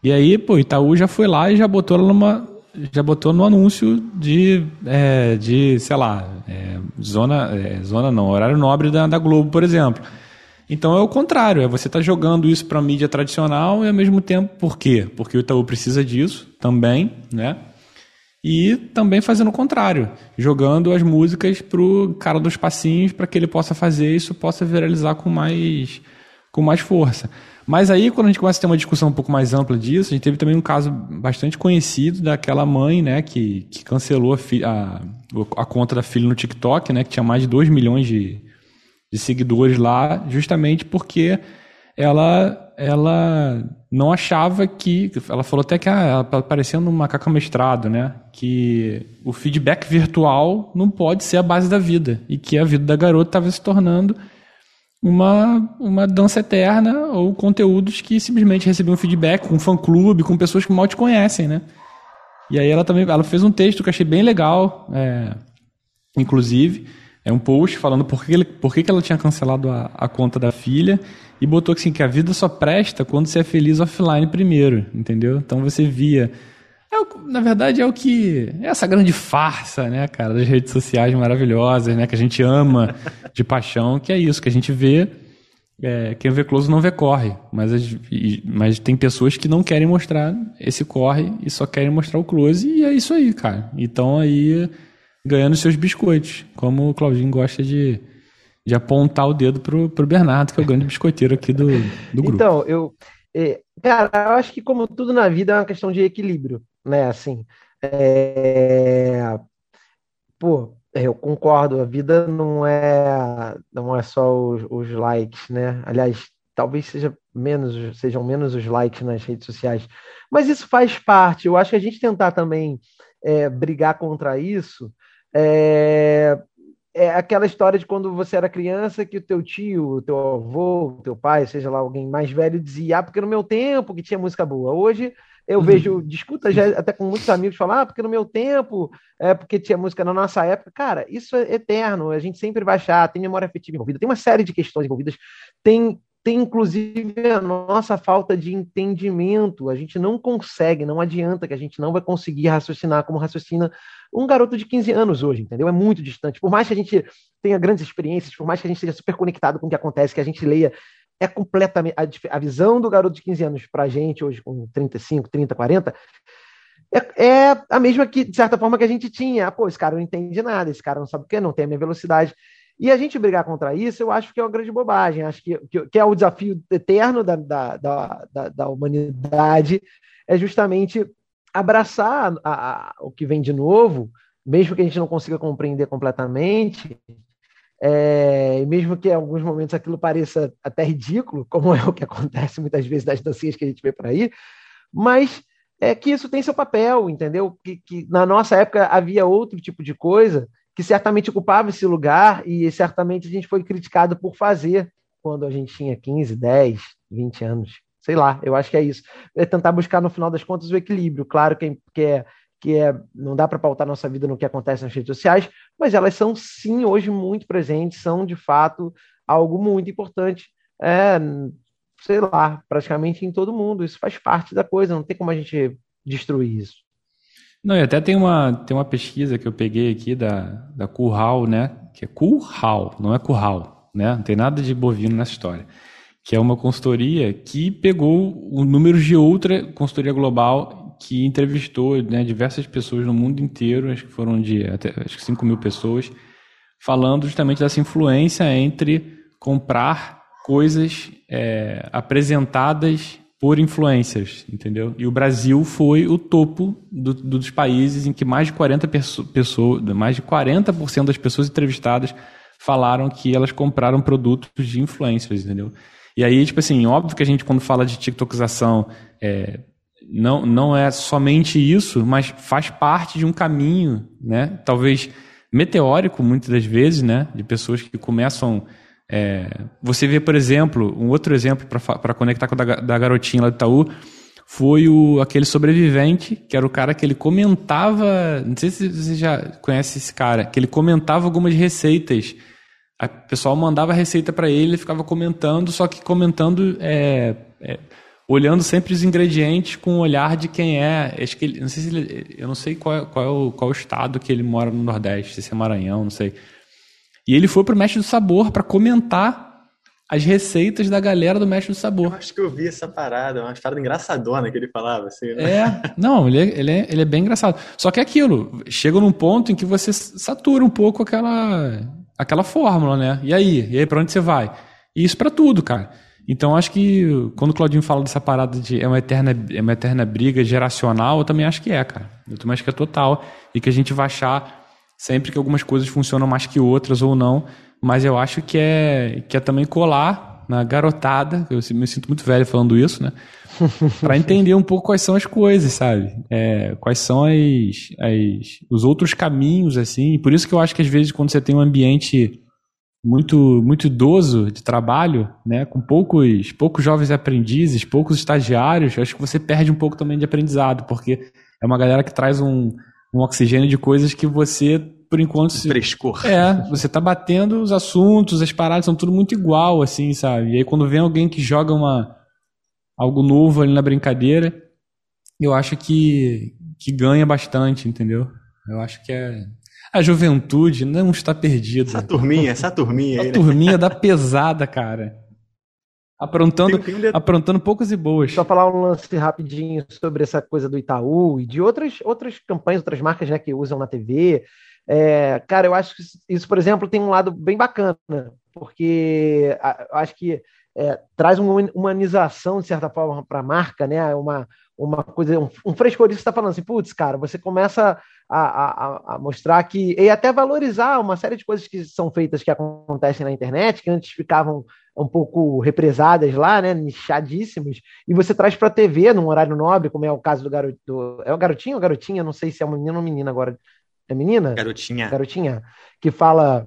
E aí, pô, Itaú já foi lá e já botou ela numa. Já botou no anúncio de, é, de sei lá, é, zona, é, zona não, horário nobre da, da Globo, por exemplo. Então é o contrário, é você estar tá jogando isso para a mídia tradicional e ao mesmo tempo, por quê? Porque o Itaú precisa disso também, né? E também fazendo o contrário, jogando as músicas pro cara dos passinhos para que ele possa fazer isso possa viralizar com mais com mais força. Mas aí, quando a gente começa a ter uma discussão um pouco mais ampla disso, a gente teve também um caso bastante conhecido daquela mãe, né, que, que cancelou a, a, a conta da filha no TikTok, né, que tinha mais de 2 milhões de, de seguidores lá, justamente porque ela ela não achava que ela falou até que ah, ela tá parecendo um macaco mestrado, né? Que o feedback virtual não pode ser a base da vida e que a vida da garota estava se tornando uma, uma dança eterna ou conteúdos que simplesmente recebiam feedback com um fã clube, com pessoas que mal te conhecem, né? E aí ela também ela fez um texto que eu achei bem legal, é, inclusive é um post falando por que, ele, por que, que ela tinha cancelado a, a conta da filha e botou assim que a vida só presta quando você é feliz offline primeiro, entendeu? Então você via. É na verdade, é o que. É essa grande farsa, né, cara, das redes sociais maravilhosas, né? Que a gente ama de paixão, que é isso, que a gente vê. É, quem vê close não vê corre, mas, mas tem pessoas que não querem mostrar esse corre e só querem mostrar o close, e é isso aí, cara. Então aí ganhando seus biscoitos, como o Claudinho gosta de, de apontar o dedo pro, pro Bernardo, que é o grande biscoiteiro aqui do, do grupo. Então, eu. É, cara, eu acho que como tudo na vida é uma questão de equilíbrio, né? Assim. É, pô, eu concordo, a vida não é não é só os, os, likes, né? Aliás, talvez seja menos, sejam menos os likes nas redes sociais, mas isso faz parte. Eu acho que a gente tentar também é, brigar contra isso é, é aquela história de quando você era criança que o teu tio, o teu avô, o teu pai, seja lá alguém mais velho, dizia, ah, porque no meu tempo que tinha música boa. Hoje eu uhum. vejo, discuta já até com muitos amigos falar, ah, porque no meu tempo, é porque tinha música na nossa época. Cara, isso é eterno, a gente sempre vai achar, tem memória afetiva envolvida, tem uma série de questões envolvidas, tem tem inclusive a nossa falta de entendimento. A gente não consegue, não adianta que a gente não vai conseguir raciocinar como raciocina um garoto de 15 anos hoje, entendeu? É muito distante. Por mais que a gente tenha grandes experiências, por mais que a gente seja super conectado com o que acontece, que a gente leia, é completamente. A, visão do garoto de 15 anos para a gente, hoje com 35, 30, 40, é, é, a mesma que, de certa forma, que a gente tinha. Ah, pô, esse cara não entende nada, esse cara não sabe o que, não tem a minha velocidade. E a gente brigar contra isso, eu acho que é uma grande bobagem. Acho que, que, que é o desafio eterno da, da, da, da, humanidade, é justamente abraçar a, a, o que vem de novo, mesmo que a gente não consiga compreender completamente, é, mesmo que em alguns momentos aquilo pareça até ridículo, como é o que acontece muitas vezes nas dancinhas que a gente vê por aí, mas é que isso tem seu papel, entendeu? Que, que na nossa época havia outro tipo de coisa que certamente ocupava esse lugar e certamente a gente foi criticado por fazer quando a gente tinha 15, 10, 20 anos. Sei lá, eu acho que é isso. É tentar buscar, no final das contas, o equilíbrio. Claro que, é, que é, não dá para pautar nossa vida no que acontece nas redes sociais, mas elas são, sim, hoje muito presentes, são, de fato, algo muito importante. É, sei lá, praticamente em todo mundo. Isso faz parte da coisa, não tem como a gente destruir isso. Não, e até tem uma, tem uma pesquisa que eu peguei aqui da, da Curral, né? Que é Curral, não é Curral, né? Não tem nada de bovino nessa história. Que é uma consultoria que pegou o número de outra consultoria global que entrevistou né, diversas pessoas no mundo inteiro, acho que foram de até, acho que 5 mil pessoas, falando justamente dessa influência entre comprar coisas é, apresentadas por influencers, entendeu? E o Brasil foi o topo do, dos países em que mais de 40 pessoas, mais de 40% das pessoas entrevistadas falaram que elas compraram produtos de influencers, entendeu? E aí, tipo assim, óbvio que a gente quando fala de TikTokização, é, não, não é somente isso, mas faz parte de um caminho, né? Talvez meteórico, muitas das vezes, né? De pessoas que começam é, você vê, por exemplo, um outro exemplo para conectar com o da, da garotinha lá do Itaú, foi o, aquele sobrevivente, que era o cara que ele comentava. Não sei se você já conhece esse cara, que ele comentava algumas receitas. O pessoal mandava receita para ele, ele ficava comentando, só que comentando, é, é, olhando sempre os ingredientes com o olhar de quem é. Acho que ele, não sei se ele, eu não sei qual, qual, é o, qual é o estado que ele mora no Nordeste, se é Maranhão, não sei. E ele foi pro Mestre do Sabor para comentar as receitas da galera do Mestre do Sabor. Eu acho que eu vi essa parada, uma parada engraçadona que ele falava. Assim, né? É, não, ele é, ele, é, ele é bem engraçado. Só que é aquilo, chega num ponto em que você satura um pouco aquela, aquela fórmula, né? E aí? E aí, pra onde você vai? E isso para tudo, cara. Então, acho que quando o Claudinho fala dessa parada de é uma, eterna, é uma eterna briga geracional, eu também acho que é, cara. Eu também acho que é total. E que a gente vai achar sempre que algumas coisas funcionam mais que outras ou não, mas eu acho que é, que é também colar na garotada, eu me sinto muito velho falando isso, né? para entender um pouco quais são as coisas, sabe? É, quais são as, as, os outros caminhos, assim. Por isso que eu acho que às vezes quando você tem um ambiente muito muito idoso de trabalho, né, com poucos poucos jovens aprendizes, poucos estagiários, acho que você perde um pouco também de aprendizado, porque é uma galera que traz um, um oxigênio de coisas que você, por enquanto. Se... Frescor. É, você tá batendo os assuntos, as paradas são tudo muito igual, assim, sabe? E aí quando vem alguém que joga uma algo novo ali na brincadeira, eu acho que, que ganha bastante, entendeu? Eu acho que é. A juventude não está perdida. Essa turminha, essa turminha aí. A né? turminha da pesada, cara. Aprontando, tem, tem um aprontando poucos e boas. Só falar um lance rapidinho sobre essa coisa do Itaú e de outras, outras campanhas, outras marcas né, que usam na TV. É, cara, eu acho que isso, por exemplo, tem um lado bem bacana, porque eu acho que é, traz uma humanização, de certa forma, para a marca, né? Uma, uma coisa, um, um frescor está falando assim, putz, cara, você começa a, a, a, mostrar que, e até valorizar uma série de coisas que são feitas, que acontecem na internet, que antes ficavam um pouco represadas lá, né, nichadíssimas, e você traz para a TV num horário nobre, como é o caso do garoto, do, é o garotinho ou garotinha, não sei se é uma menina ou menina agora, é menina? Garotinha. Garotinha, que fala,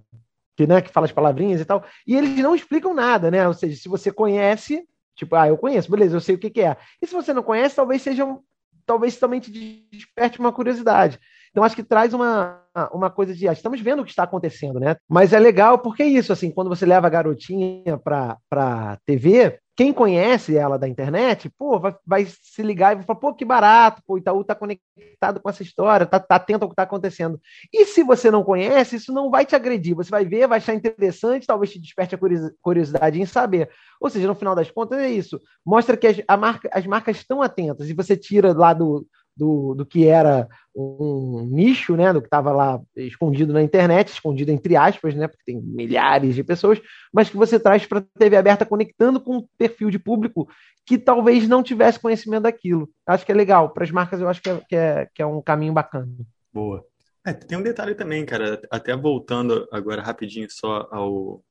que, né, que fala as palavrinhas e tal, e eles não explicam nada, né, ou seja, se você conhece, tipo, ah, eu conheço, beleza, eu sei o que, que é, e se você não conhece, talvez seja um, talvez também te desperte uma curiosidade. Então acho que traz uma, uma coisa de, ah, estamos vendo o que está acontecendo, né? Mas é legal porque é isso, assim, quando você leva a garotinha para para TV, quem conhece ela da internet, pô, vai, vai, se ligar e vai falar, pô, que barato, pô, o Itaú tá conectado com essa história, tá, tá atento ao que tá acontecendo. E se você não conhece, isso não vai te agredir, você vai ver, vai achar interessante, talvez te desperte a curiosidade em saber. Ou seja, no final das contas é isso, mostra que as, marca, as marcas estão atentas, e você tira lá do, do, do que era um nicho, né, do que estava lá escondido na internet, escondido entre aspas, né, porque tem milhares de pessoas, mas que você traz para a TV aberta conectando com um perfil de público que talvez não tivesse conhecimento daquilo. Acho que é legal. Para as marcas, eu acho que é, que é, que é um caminho bacana. Boa. É, tem um detalhe também, cara, até voltando agora rapidinho só ao,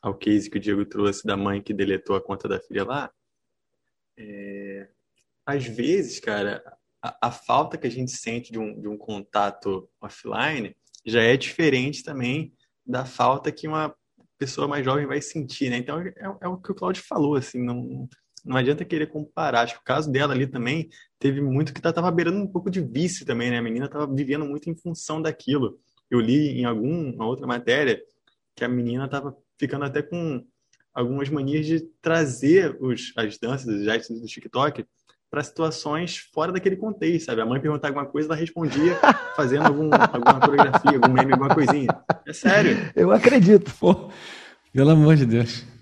ao case que o Diego trouxe da mãe que deletou a conta da filha lá. É, às vezes, cara, a, falta que a gente sente de um, de um contato offline já é diferente também da falta que uma pessoa mais jovem vai sentir, né? Então, é, é o que o Claudio falou, assim, não, não adianta querer comparar. Acho que o caso dela ali também teve muito que estava beirando um pouco de vício também, né? A menina estava vivendo muito em função daquilo. Eu li em alguma outra matéria que a menina estava ficando até com algumas manias de trazer os, as danças, os gestos do TikTok para situações fora daquele contexto, sabe? A mãe perguntava alguma coisa, ela respondia fazendo algum, alguma coreografia, algum meme, alguma coisinha. É sério. Eu acredito. Pô, pelo amor de Deus.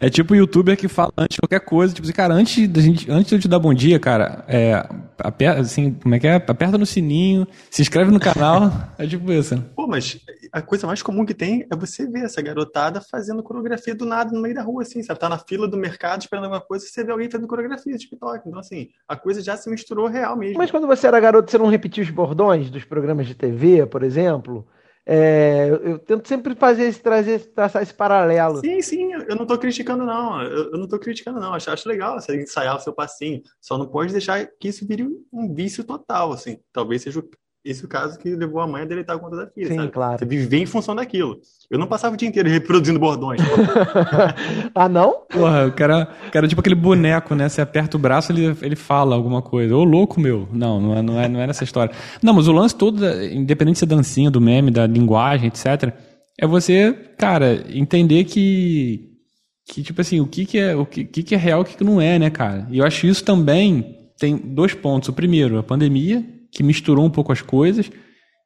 É tipo o youtuber que fala antes de qualquer coisa, tipo assim, cara, antes, da gente, antes de eu te dar bom dia, cara, é, aperta, assim, como é que é? Aperta no sininho, se inscreve no canal, é tipo isso. Pô, mas a coisa mais comum que tem é você ver essa garotada fazendo coreografia do nada no meio da rua, assim, sabe? Tá na fila do mercado esperando alguma coisa, você vê alguém fazendo coreografia de TikTok. Então, assim, a coisa já se misturou real mesmo. Mas quando você era garoto, você não repetia os bordões dos programas de TV, por exemplo? É, eu tento sempre fazer esse, trazer, traçar esse paralelo. Sim, sim, eu não estou criticando, não. Eu, eu não estou criticando, não. Acho, acho legal você ensaiar o seu passinho. Só não pode deixar que isso vire um vício total, assim. Talvez seja esse é o caso que levou a mãe a deletar a conta da filha, Sim, sabe? claro. Você viver em função daquilo. Eu não passava o dia inteiro reproduzindo bordões. ah, não? Porra, o cara, o cara é tipo aquele boneco, né? Você aperta o braço ele ele fala alguma coisa. Ô, louco meu. Não, não é, não, é, não é nessa história. Não, mas o lance todo, independente é dancinha, do meme, da linguagem, etc., é você, cara, entender que, que tipo assim, o que, que é o que, que é real e o que, que não é, né, cara? E eu acho isso também tem dois pontos. O primeiro, a pandemia, que misturou um pouco as coisas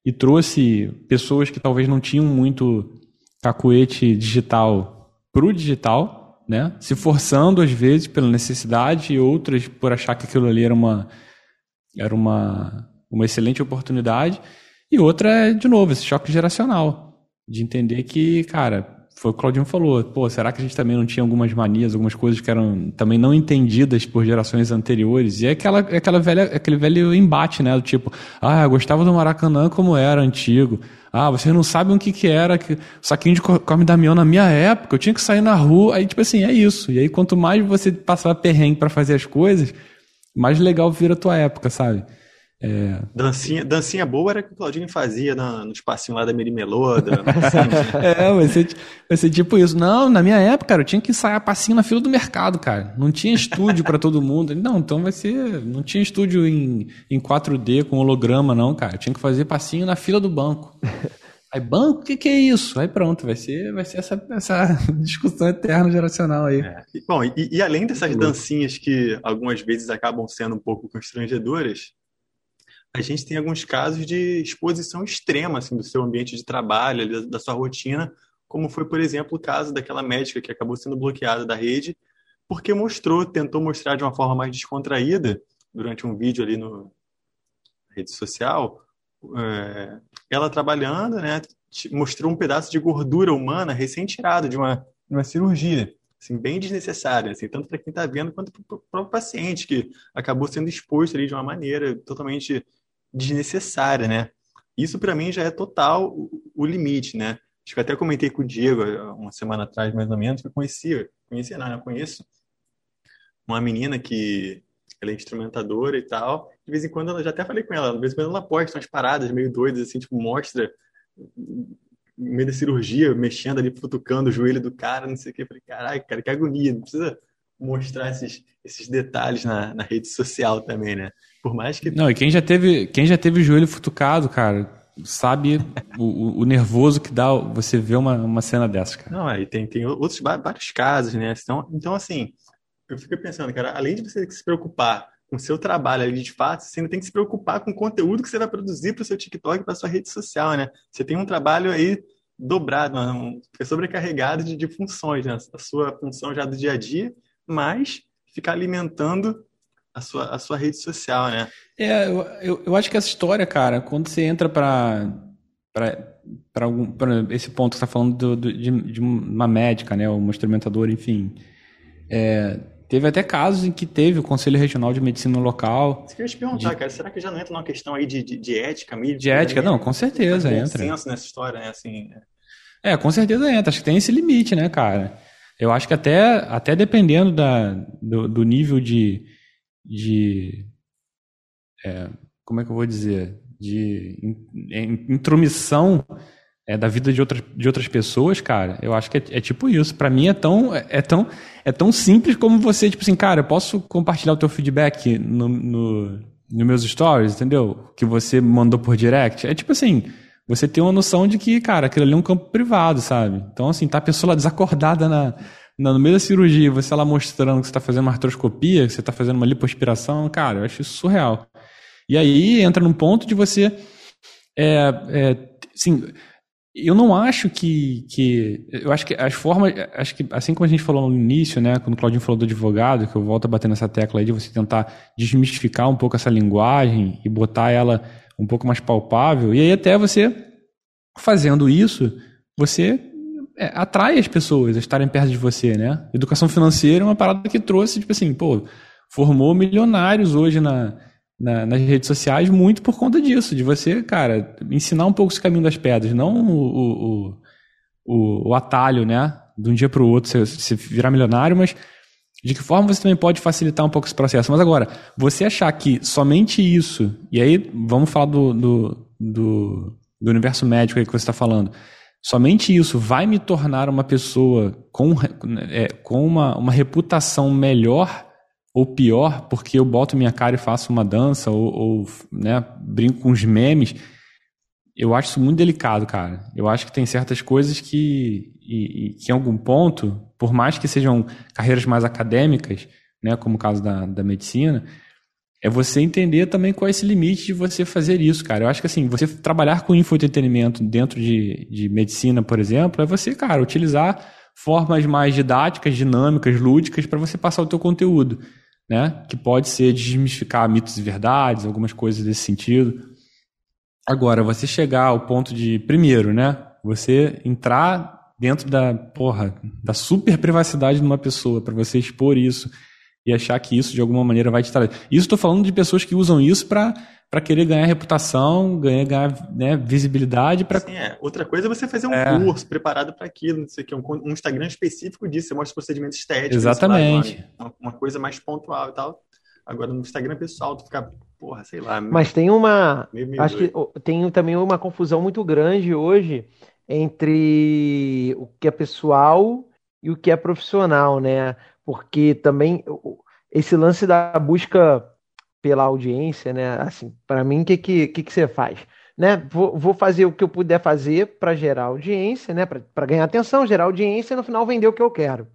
e trouxe pessoas que talvez não tinham muito cacuete digital para o digital, né? se forçando às vezes pela necessidade e outras por achar que aquilo ali era uma, era uma, uma excelente oportunidade. E outra é, de novo, esse choque geracional, de entender que, cara, foi o que Claudinho falou. Pô, será que a gente também não tinha algumas manias, algumas coisas que eram também não entendidas por gerações anteriores? E é aquela, é aquela velha, aquele velho embate, né? Do tipo, ah, eu gostava do Maracanã como era antigo. Ah, vocês não sabem o que, que era que, saquinho de come damião na minha época. Eu tinha que sair na rua. Aí, tipo assim, é isso. E aí, quanto mais você passava perrengue para fazer as coisas, mais legal vira a tua época, sabe? É... Dancinha, dancinha boa era que o Claudinho fazia na, no espacinho lá da Merimelô. Da... é, vai ser, vai ser tipo isso. Não, na minha época, cara, eu tinha que ensaiar passinho na fila do mercado, cara. Não tinha estúdio para todo mundo. Não, então vai ser. Não tinha estúdio em, em 4D com holograma, não, cara. Eu tinha que fazer passinho na fila do banco. Aí, banco, o que, que é isso? Aí pronto, vai ser, vai ser essa, essa discussão eterna geracional aí. É. Bom, e, e além dessas dancinhas que algumas vezes acabam sendo um pouco constrangedoras, a gente tem alguns casos de exposição extrema assim, do seu ambiente de trabalho, da, sua rotina, como foi, por exemplo, o caso daquela médica que acabou sendo bloqueada da rede, porque mostrou, tentou mostrar de uma forma mais descontraída, durante um vídeo ali no na rede social, é, ela trabalhando, né, mostrou um pedaço de gordura humana recém-tirado de uma, uma cirurgia assim, bem desnecessária, assim, tanto para quem está vendo quanto para o próprio paciente, que acabou sendo exposto ali de uma maneira totalmente desnecessária, né? Isso para mim já é total o, limite, né? Acho que até comentei com o Diego uma semana atrás, mais ou menos, que eu conhecia, conhecia não, eu conheço uma menina que ela é instrumentadora e tal. De vez em quando, ela já até falei com ela, de vez em quando ela posta umas paradas meio doidas, assim, tipo, mostra meio da cirurgia, mexendo ali, futucando o joelho do cara, não sei o que. Eu falei, caralho, cara, que agonia, não precisa mostrar esses, esses detalhes na, na rede social também, né? Por mais que. Não, e quem já teve, quem já teve o joelho futucado, cara, sabe o, o, nervoso que dá você ver uma, uma cena dessa, cara. Não, aí tem, tem outros vários casos, né? Então, então, assim, eu fico pensando, cara, além de você se preocupar com o seu trabalho ali de fato, você ainda tem que se preocupar com o conteúdo que você vai produzir para o seu TikTok, para sua rede social, né? Você tem um trabalho aí dobrado, um, sobrecarregado de, de funções, né? A sua função já do dia a dia, mas ficar alimentando a sua, a sua rede social, né? É, eu, eu, eu acho que essa história, cara, quando você entra para para algum pra esse ponto que você está falando do, do, de, de, uma médica, né, uma instrumentadora, enfim, é, teve até casos em que teve o Conselho Regional de Medicina Local. Você queria te perguntar, de... cara, será que já não entra numa questão aí de, de, de ética mesmo? De ética, não, com certeza entra. senso nessa história, né, assim... É, com certeza entra, acho que tem esse limite, né, cara? Eu acho que até, até dependendo da, do, do nível de, de é, como é que eu vou dizer, de intromissão é, da vida de outras, de outras pessoas, cara, eu acho que é, é tipo isso. Para mim é tão, é, é, tão, é tão simples como você, tipo assim, cara, eu posso compartilhar o teu feedback no, no, no meus stories, entendeu? Que você mandou por direct. É tipo assim, você tem uma noção de que, cara, aquilo ali é um campo privado, sabe? Então, assim, tá a pessoa lá desacordada na, no meio da cirurgia, você lá mostrando que você está fazendo uma artroscopia, que você está fazendo uma lipoaspiração, cara, eu acho isso surreal. E aí entra num ponto de você. É, é, assim, eu não acho que, que. Eu acho que as formas. Acho que, assim como a gente falou no início, né, quando o Claudinho falou do advogado, que eu volto a bater nessa tecla aí de você tentar desmistificar um pouco essa linguagem e botar ela um pouco mais palpável. E aí, até você fazendo isso, você é, atrai as pessoas a estarem perto de você, né? Educação financeira é uma parada que trouxe, tipo assim, pô, formou milionários hoje na, na, nas redes sociais muito por conta disso, de você, cara, ensinar um pouco esse caminho das pedras, não o, o, o, o atalho, né? De um dia para o outro você, você virar milionário, mas de que forma você também pode facilitar um pouco esse processo. Mas agora, você achar que somente isso, e aí vamos falar do, do, do, do universo médico aí que você está falando, Somente isso vai me tornar uma pessoa com, é, com uma, uma reputação melhor ou pior porque eu boto minha cara e faço uma dança ou, ou né, brinco com os memes. Eu acho isso muito delicado, cara. Eu acho que tem certas coisas que, e, e, que em algum ponto, por mais que sejam carreiras mais acadêmicas, né, como o caso da, da medicina, é você entender também qual é esse limite de você fazer isso, cara. Eu acho que assim, você trabalhar com infoentretenimento dentro de, de medicina, por exemplo, é você, cara, utilizar formas mais didáticas, dinâmicas, lúdicas para você passar o teu conteúdo, né? Que pode ser desmistificar mitos e verdades, algumas coisas desse sentido. Agora, você chegar ao ponto de, primeiro, né? Você entrar dentro da, porra, da super privacidade de uma pessoa para você expor isso e achar que isso de alguma maneira vai te trazer. Isso estou falando de pessoas que usam isso para para querer ganhar reputação, ganhar, ganhar né, visibilidade. Pra... Sim, é. Outra coisa é você fazer um é. curso preparado para aquilo, não sei o que, um, um, Instagram específico disso, você mostra procedimentos estéticos. Exatamente. Uma, uma, coisa mais pontual e tal. Agora, no Instagram pessoal, tu fica, porra, sei lá. Mas tem uma. Meio, meio acho doido. que tem também uma confusão muito grande hoje entre o que é pessoal e o que é profissional, né? porque também esse lance da busca pela audiência, né? Assim, para mim, o que, que, que, você faz? Né? Vou, vou fazer o que eu puder fazer para gerar audiência, né? Para ganhar atenção, gerar audiência e no final vender o que eu quero.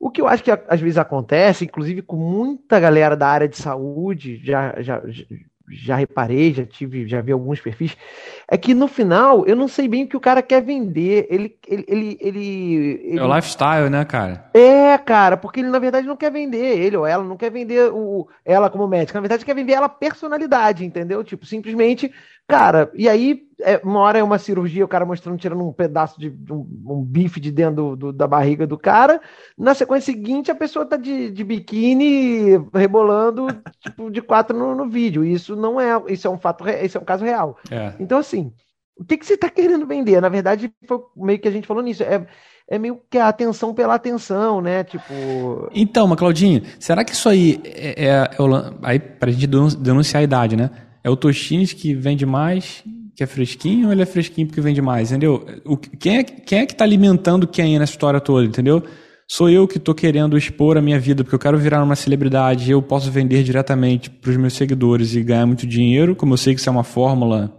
O que eu acho que às vezes acontece, inclusive com muita galera da área de saúde, já, já, já reparei, já tive, já vi alguns perfis, é que no final eu não sei bem o que o cara quer vender. Ele, ele, ele, ele, ele... É o lifestyle, né, cara? É, cara, porque ele na verdade não quer vender ele ou ela, não quer vender o, ela como médica, na verdade quer vender ela personalidade, entendeu? Tipo, simplesmente Cara, e aí, é, uma hora é uma cirurgia, o cara mostrando, tirando um pedaço de um, um bife de dentro do, do, da barriga do cara. Na sequência seguinte, a pessoa tá de, de biquíni, rebolando, tipo, de quatro no, no vídeo. Isso não é, isso é um fato, isso é um caso real. É. Então, assim, o que, que você tá querendo vender? Na verdade, foi meio que a gente falou nisso. É, é meio que a atenção pela atenção, né? Tipo. Então, mas Claudinho, será que isso aí é, é, é aí pra gente denunciar a idade, né? É o Toshines que vende mais, que é fresquinho, ou ele é fresquinho porque vende mais, entendeu? O, quem, é, quem é que está alimentando quem nessa história toda, entendeu? Sou eu que estou querendo expor a minha vida porque eu quero virar uma celebridade e eu posso vender diretamente para os meus seguidores e ganhar muito dinheiro, como eu sei que isso é uma fórmula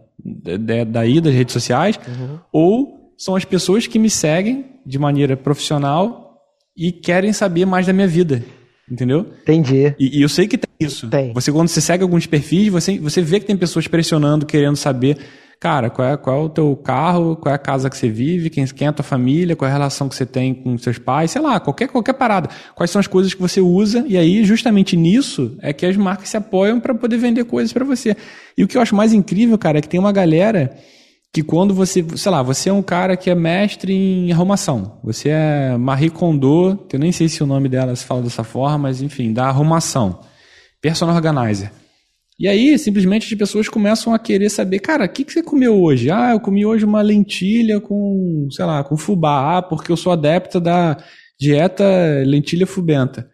daí das redes sociais, uhum. ou são as pessoas que me seguem de maneira profissional e querem saber mais da minha vida. Entendeu? Entendi. E, e eu sei que tem isso. Tem. Você, quando você segue alguns perfis, você, você vê que tem pessoas pressionando, querendo saber cara, qual é, qual é o teu carro, qual é a casa que você vive, quem, quem é a tua família, qual é a relação que você tem com seus pais, sei lá, qualquer, qualquer parada. Quais são as coisas que você usa, e aí, justamente nisso, é que as marcas se apoiam para poder vender coisas para você. E o que eu acho mais incrível, cara, é que tem uma galera que quando você, sei lá, você é um cara que é mestre em arrumação, você é Marie Kondo, eu nem sei se o nome dela se fala dessa forma, mas enfim, da arrumação, personal organizer. E aí, simplesmente, as pessoas começam a querer saber, cara, o que, que você comeu hoje? Ah, eu comi hoje uma lentilha com, sei lá, com fubá, ah, porque eu sou adepta da dieta lentilha fubenta.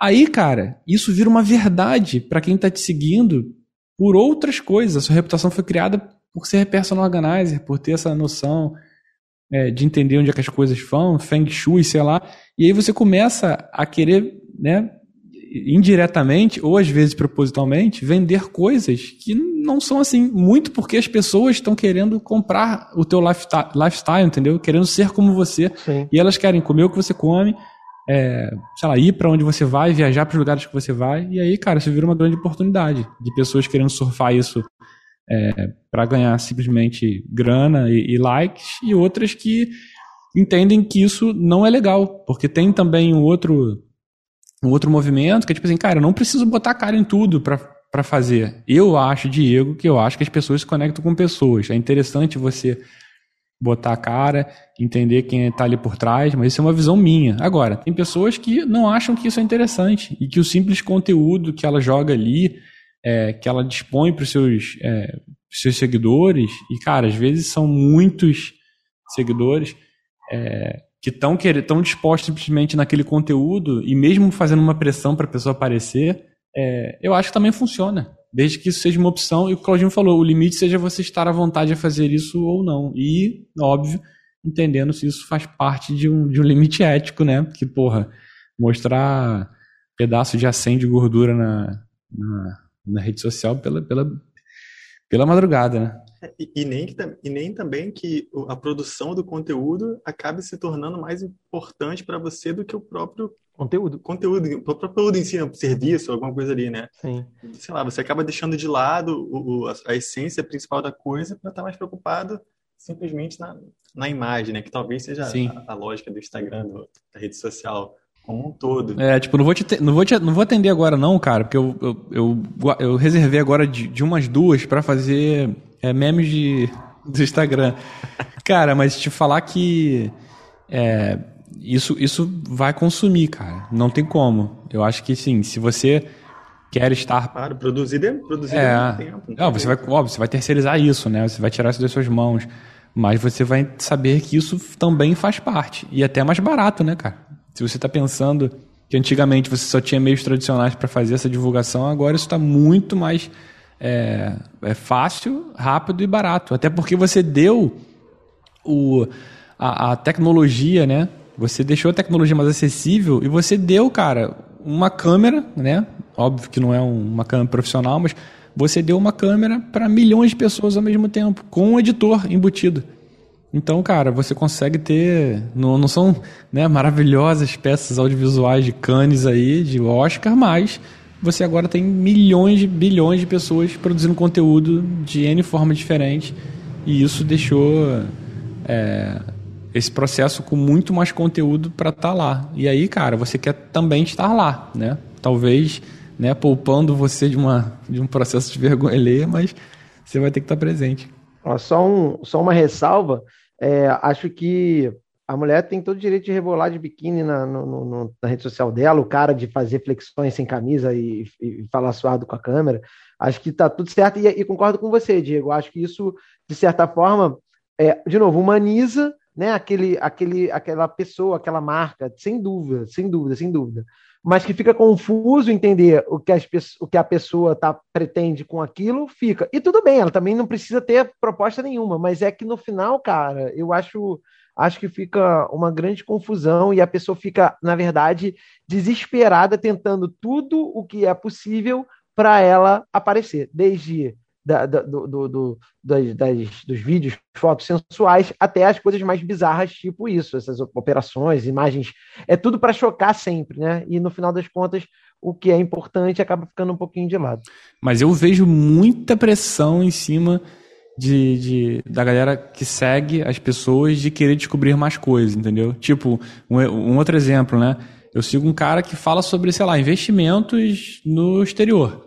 Aí, cara, isso vira uma verdade para quem está te seguindo por outras coisas. A sua reputação foi criada por ser personal organizer, por ter essa noção é, de entender onde é que as coisas vão, feng shui, sei lá. E aí você começa a querer, né, indiretamente, ou às vezes propositalmente, vender coisas que não são assim, muito porque as pessoas estão querendo comprar o teu lifestyle, entendeu? Querendo ser como você. Sim. E elas querem comer o que você come, é, sei lá, ir para onde você vai, viajar para os lugares que você vai. E aí, cara, isso vira uma grande oportunidade de pessoas querendo surfar isso é, para ganhar simplesmente grana e, e likes, e outras que entendem que isso não é legal, porque tem também um outro um outro movimento que é tipo assim, cara, eu não preciso botar cara em tudo para fazer. Eu acho, Diego, que eu acho que as pessoas se conectam com pessoas. É interessante você botar a cara, entender quem está ali por trás, mas isso é uma visão minha. Agora, tem pessoas que não acham que isso é interessante e que o simples conteúdo que ela joga ali, é, que ela dispõe para os seus, é, seus seguidores, e cara, às vezes são muitos seguidores, é, que estão tão dispostos simplesmente naquele conteúdo e mesmo fazendo uma pressão para a pessoa aparecer, é, eu acho que também funciona. Desde que isso seja uma opção, e o Claudinho falou, o limite seja você estar à vontade a fazer isso ou não. E, óbvio, entendendo se isso faz parte de um, de um limite ético, né? Porque, porra, mostrar pedaço de acém de gordura na, na, na rede social pela, pela, pela madrugada, né? E, e, nem, e nem também que a produção do conteúdo acabe se tornando mais importante para você do que o próprio conteúdo. Conteúdo, o próprio conteúdo em si, né? serviço, alguma coisa ali, né? Sim. Sei lá, você acaba deixando de lado o, a, a, essência principal da coisa para estar tá mais preocupado simplesmente na, na imagem, né? Que talvez seja a, a, lógica do Instagram, do, da rede social como um todo. É, tipo, não vou, te, não vou, te, não vou atender agora não, cara, porque eu, eu, eu, eu reservei agora de, de umas duas para fazer é, memes de, do Instagram. cara, mas te falar que é, isso, isso vai consumir, cara. Não tem como. Eu acho que sim, se você quer estar. Claro, produzir, produzir é, tempo. Não, você vai, óbvio, você vai terceirizar isso, né? Você vai tirar isso das suas mãos. Mas você vai saber que isso também faz parte. E até mais barato, né, cara? Se você está pensando que antigamente você só tinha meios tradicionais para fazer essa divulgação, agora isso está muito mais é, é, fácil, rápido e barato. Até porque você deu o, a, a, tecnologia, né? Você deixou a tecnologia mais acessível e você deu, cara, uma câmera, né? Óbvio que não é uma câmera profissional, mas você deu uma câmera para milhões de pessoas ao mesmo tempo, com um editor embutido. Então, cara, você consegue ter. Não, não são né, maravilhosas peças audiovisuais de Cannes aí, de Oscar, mas você agora tem milhões, bilhões de pessoas produzindo conteúdo de N forma diferente. E isso deixou é, esse processo com muito mais conteúdo para estar tá lá. E aí, cara, você quer também estar lá, né? Talvez né, poupando você de, uma, de um processo de vergonha alheia, mas você vai ter que estar tá presente. Só, um, só uma ressalva é, acho que a mulher tem todo o direito de rebolar de biquíni na, no, no, na rede social dela, o cara de fazer flexões sem camisa e, e falar suado com a câmera. Acho que está tudo certo e, e, concordo com você, Diego. Acho que isso, de certa forma, é, de novo, humaniza né, aquele, aquele, aquela pessoa, aquela marca, sem dúvida, sem dúvida, sem dúvida. mas que fica confuso entender o que, as, o que a pessoa tá, pretende com aquilo, fica. E tudo bem, ela também não precisa ter proposta nenhuma, mas é que no final, cara, eu acho acho que fica uma grande confusão e a pessoa fica, na verdade, desesperada tentando tudo o que é possível para ela aparecer, desde da, da, do, do, do, das, das, dos vídeos, fotos sensuais, até as coisas mais bizarras, tipo isso, essas operações, imagens. É tudo para chocar sempre, né? E no final das contas, o que é importante acaba ficando um pouquinho de lado. Mas eu vejo muita pressão em cima de, de, da galera que segue as pessoas de querer descobrir mais coisas, entendeu? Tipo, um, um outro exemplo, né? Eu sigo um cara que fala sobre, sei lá, investimentos no exterior.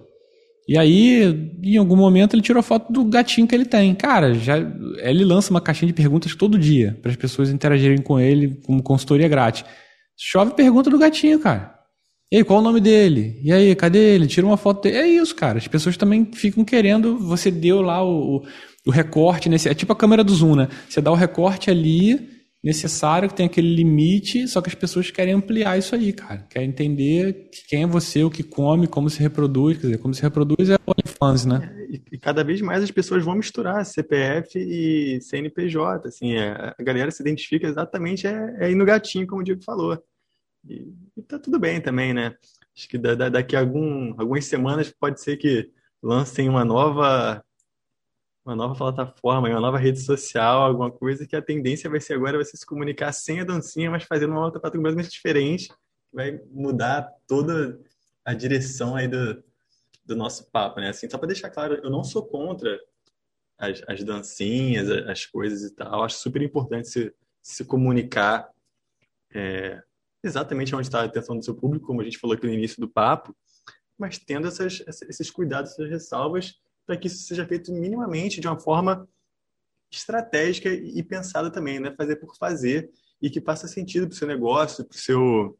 E aí, em algum momento, ele tirou foto do gatinho que ele tem. Cara, já ele lança uma caixinha de perguntas todo dia para as pessoas interagirem com ele como consultoria grátis. Chove pergunta do gatinho, cara. E aí, qual o nome dele? E aí, cadê ele? Tira uma foto dele. É isso, cara. As pessoas também ficam querendo. Você deu lá o, o recorte nesse. É tipo a câmera do zoom, né? Você dá o recorte ali necessário, que tem aquele limite, só que as pessoas querem ampliar isso aí, cara. Querem entender quem é você, o que come, como se reproduz, quer dizer, como se reproduz é OnlyFans, né? É, e, cada vez mais as pessoas vão misturar CPF e CNPJ, assim, é, a galera se identifica exatamente é, é no gatinho, como o Diego falou. E, e tá tudo bem também, né? Acho que da, da, daqui a algum, algumas semanas pode ser que lancem uma nova uma nova plataforma, uma nova rede social, alguma coisa que a tendência vai ser agora você se comunicar sem a dancinha, mas fazendo uma outra plataforma diferente, que vai mudar toda a direção aí do, do nosso papo, né? Assim, só para deixar claro, eu não sou contra as, as dancinhas, as coisas e tal. Acho super importante se, se comunicar é, exatamente onde está a atenção do seu público, como a gente falou aqui no início do papo, mas tendo essas, esses cuidados, essas ressalvas para que isso seja feito minimamente de uma forma estratégica e pensada também, né? Fazer por fazer e que faça sentido para o seu negócio, para o seu,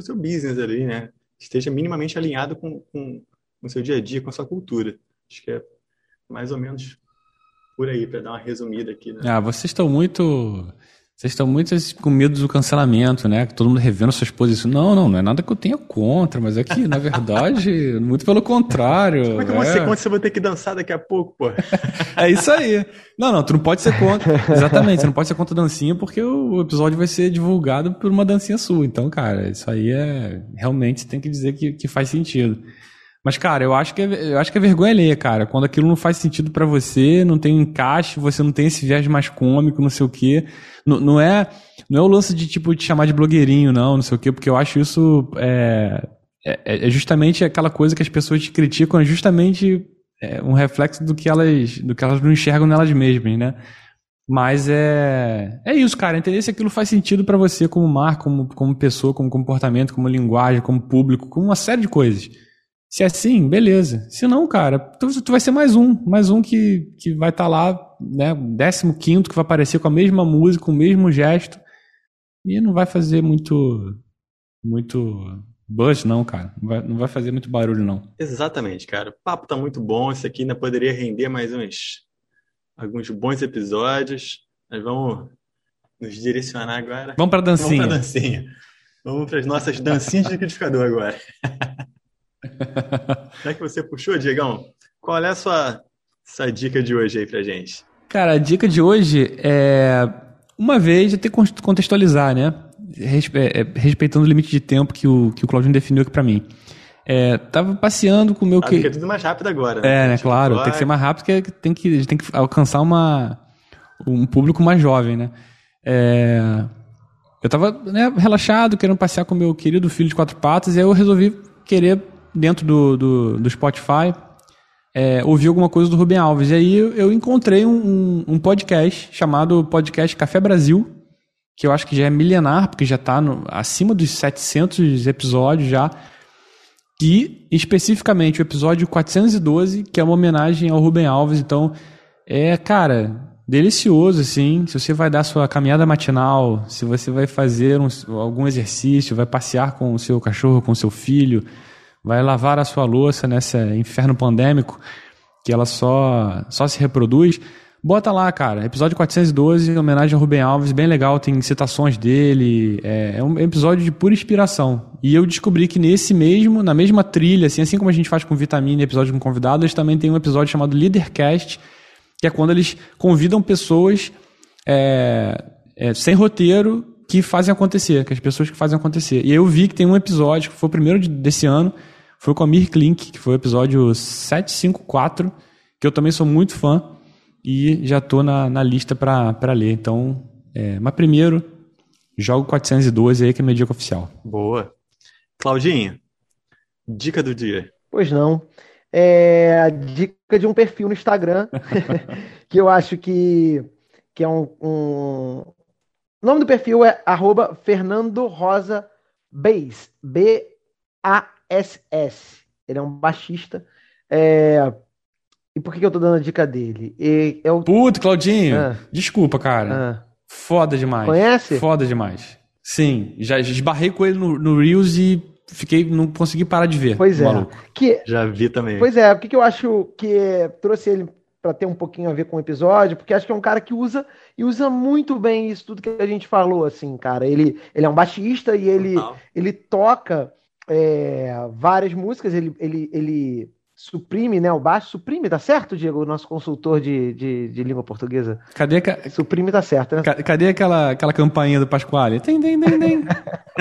seu business ali, né? Esteja minimamente alinhado com, com, com o seu dia a dia, com a sua cultura. Acho que é mais ou menos por aí, para dar uma resumida aqui. Né? Ah, vocês estão muito vocês estão muito com medo do cancelamento, né? Todo mundo revendo suas posições. Não, não, não é nada que eu tenha contra, mas é que, na verdade, muito pelo contrário. Como é que eu vou ser contra se eu vou ter que dançar daqui a pouco, pô? é isso aí. Não, não, tu não pode ser contra. Exatamente, você não pode ser contra a dancinha porque o episódio vai ser divulgado por uma dancinha sua. Então, cara, isso aí é. Realmente tem que dizer que, que faz sentido. Mas, cara, eu acho que é, eu acho que é vergonha ler, cara. Quando aquilo não faz sentido para você, não tem um encaixe, você não tem esse viés mais cômico, não sei o quê. Não, não, é, não é o lance de, tipo, te chamar de blogueirinho, não, não sei o quê, porque eu acho isso é, é, é justamente aquela coisa que as pessoas te criticam, é justamente é, um reflexo do que elas, do que elas não enxergam nelas mesmas, né? Mas é, é isso, cara. Entender se aquilo faz sentido para você como marca, como, como pessoa, como comportamento, como linguagem, como público, como uma série de coisas. Se é assim, beleza. Se não, cara, tu, tu vai ser mais um. Mais um que, que vai estar tá lá, né? Décimo quinto, que vai aparecer com a mesma música, com o mesmo gesto. E não vai fazer muito. Muito. Buzz, não, cara. Não vai, não vai fazer muito barulho, não. Exatamente, cara. O papo tá muito bom. Isso aqui ainda poderia render mais uns. Alguns bons episódios. Mas vamos nos direcionar agora. Vamos pra dancinha. Vamos pra dancinha. Vamos para as nossas dancinhas de liquidificador agora. Já que você puxou, Diegão, qual é a sua, dica de hoje aí pra gente? Cara, a dica de hoje é uma vez que contextualizar, né? É, é, respeitando o limite de tempo que o, que o Claudinho definiu aqui para mim. É, tava passeando com o meu ah, que... é tudo mais rápido agora. Né? É, né? Claro, tem que ser mais rápido, porque tem que, a gente tem que alcançar uma, um público mais jovem, né? É, eu tava né, relaxado, querendo passear com o meu querido filho de quatro patas, e aí eu resolvi querer dentro do, do, do Spotify, é, ouvi alguma coisa do Rubem Alves. E aí eu encontrei um, um, podcast chamado Podcast Café Brasil, que eu acho que já é milenar, porque já está acima dos 700 episódios já. E especificamente o episódio 412, que é uma homenagem ao Rubem Alves. Então, é, cara, delicioso, assim. Se você vai dar sua caminhada matinal, se você vai fazer um, algum exercício, vai passear com o seu cachorro, com o seu filho, vai lavar a sua louça nesse inferno pandêmico que ela só, só se reproduz. Bota lá, cara. Episódio 412, em homenagem a Rubem Alves, bem legal, tem citações dele. É, é um episódio de pura inspiração. E eu descobri que nesse mesmo, na mesma trilha, assim, assim como a gente faz com Vitamina e episódio com convidados, também tem um episódio chamado Leadercast, que é quando eles convidam pessoas é, é, sem roteiro que fazem acontecer, que as pessoas que fazem acontecer. E eu vi que tem um episódio, que foi o primeiro de, desse ano, foi com a Mir Klink, que foi o episódio 754, que eu também sou muito fã e já estou na, na lista para ler. Então, é, mas primeiro, jogo 412 aí, que é minha dica oficial. Boa. Claudinho, dica do dia. Pois não. É a dica de um perfil no Instagram, que eu acho que, que é um, um... O nome do perfil é arroba Fernando Rosa Bass. B-A-S-S. Ele é um baixista. É, e por que, eu tô dando a dica dele? E é o... Puto, Claudinho, ah. desculpa, cara. Ah. Foda demais. Conhece? Foda demais. Sim, já esbarrei com ele no, no Reels e fiquei, não consegui parar de ver. Pois é. Maluco. Que, já vi também. Pois é, o que, que eu acho que trouxe ele para ter um pouquinho a ver com o episódio, porque acho que é um cara que usa e usa muito bem isso tudo que a gente falou, assim, cara. Ele, ele é um baixista e ele, ele toca é, várias músicas, ele, ele, ele suprime, né? O baixo suprime, tá certo, Diego? O nosso consultor de, de, de língua portuguesa. Cadê a... Suprime tá certo, né? Cadê aquela, aquela campainha do Pasquale? Tem, tem, tem, tem.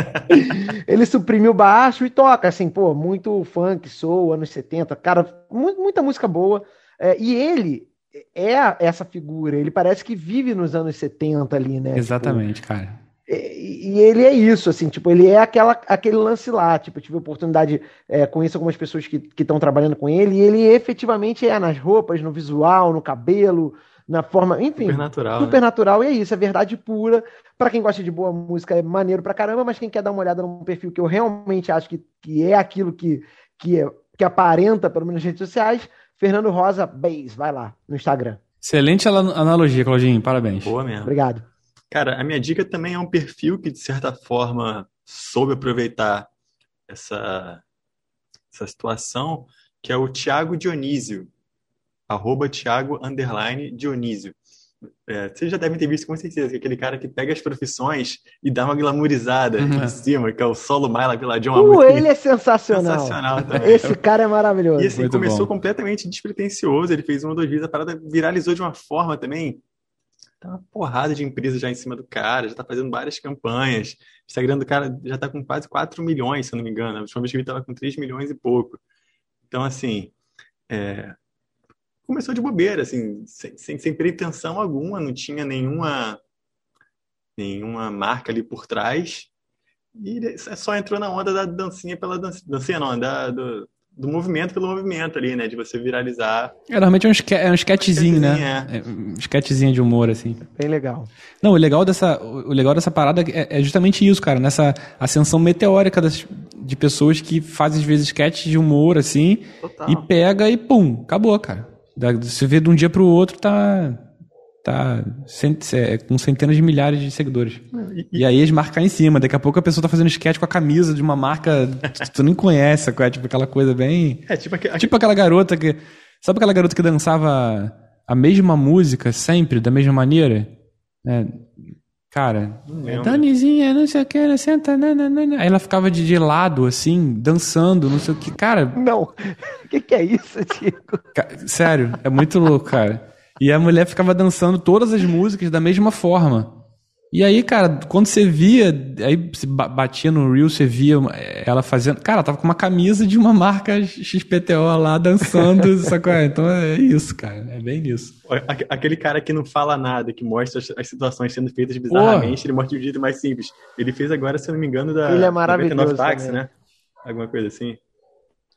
ele suprime o baixo e toca, assim, pô, muito funk, soul, anos 70, cara, muita música boa. É, e ele é essa figura, ele parece que vive nos anos 70 ali, né? Exatamente, tipo, cara. E, ele é isso, assim, tipo, ele é aquela, aquele lance lá, tipo, eu tive a oportunidade, é, conheço algumas pessoas que estão trabalhando com ele, e ele efetivamente é nas roupas, no visual, no cabelo, na forma, enfim. Super natural. Super né? natural, e é isso, é verdade pura. Para quem gosta de boa música, é maneiro pra caramba, mas quem quer dar uma olhada num perfil que eu realmente acho que, que é aquilo que, que, é, que aparenta, pelo menos nas redes sociais, Fernando Rosa Bass, vai lá, no Instagram. Excelente analogia, Claudinho, parabéns. Boa mesmo. Obrigado. Cara, a minha dica também é um perfil que, de certa forma, soube aproveitar essa, essa situação, que é o Tiago Dionísio, arroba Tiago underline Dionísio. É, vocês já devem ter visto com certeza, que é aquele cara que pega as profissões e dá uma glamourizada uhum. em cima, que é o solo Myla pela John uh, ele é sensacional. sensacional também. Esse cara é maravilhoso. E assim, Muito começou bom. completamente despretensioso, ele fez uma ou duas vezes, a parada viralizou de uma forma também Tá uma porrada de empresas já em cima do cara, já tá fazendo várias campanhas. O Instagram do cara já tá com quase 4 milhões, se eu não me engano. A última vez que tava com 3 milhões e pouco. Então, assim, é... começou de bobeira, assim, sem, sem, sem pretensão alguma, não tinha nenhuma, nenhuma marca ali por trás. E só entrou na onda da dancinha pela dancinha, dancinha não, da, do, do movimento pelo movimento ali, né? De você viralizar. É, normalmente é um, esque é um sketchzinho, né? É. é. um sketchzinho de humor, assim. Bem legal. Não, o legal dessa, o legal dessa parada é, é justamente isso, cara. Nessa ascensão meteórica das, de pessoas que fazem, às vezes, sketches de humor, assim. Total. E pega e pum, acabou, cara. Você vê de um dia pro outro, tá tá é, com centenas de milhares de seguidores. E, e, aí eles marcam em cima. Daqui a pouco a pessoa tá fazendo sketch com a camisa de uma marca que tu nem conhece, é tipo aquela coisa bem. É, tipo, aqu... tipo aquela garota que. Sabe aquela garota que dançava a mesma música sempre, da mesma maneira? É, cara, é, Danizinha, não sei o que, senta, nananana. Aí ela ficava de, de lado, assim, dançando, não sei o que. Cara. Não, o que, que é isso, Tico? Sério, é muito louco, cara. E a mulher ficava dançando todas as músicas da mesma forma. E aí, cara, quando você via, aí você batia no Reel, você via ela fazendo. Cara, ela tava com uma camisa de uma marca XPTO lá dançando, sacou? Então é isso, cara. É bem isso. Aquele cara que não fala nada, que mostra as situações sendo feitas bizarramente, Pô. ele mostra de um jeito mais simples. Ele fez agora, se eu não me engano, da. Ele é maravilhoso. Táxi, né? Alguma coisa assim.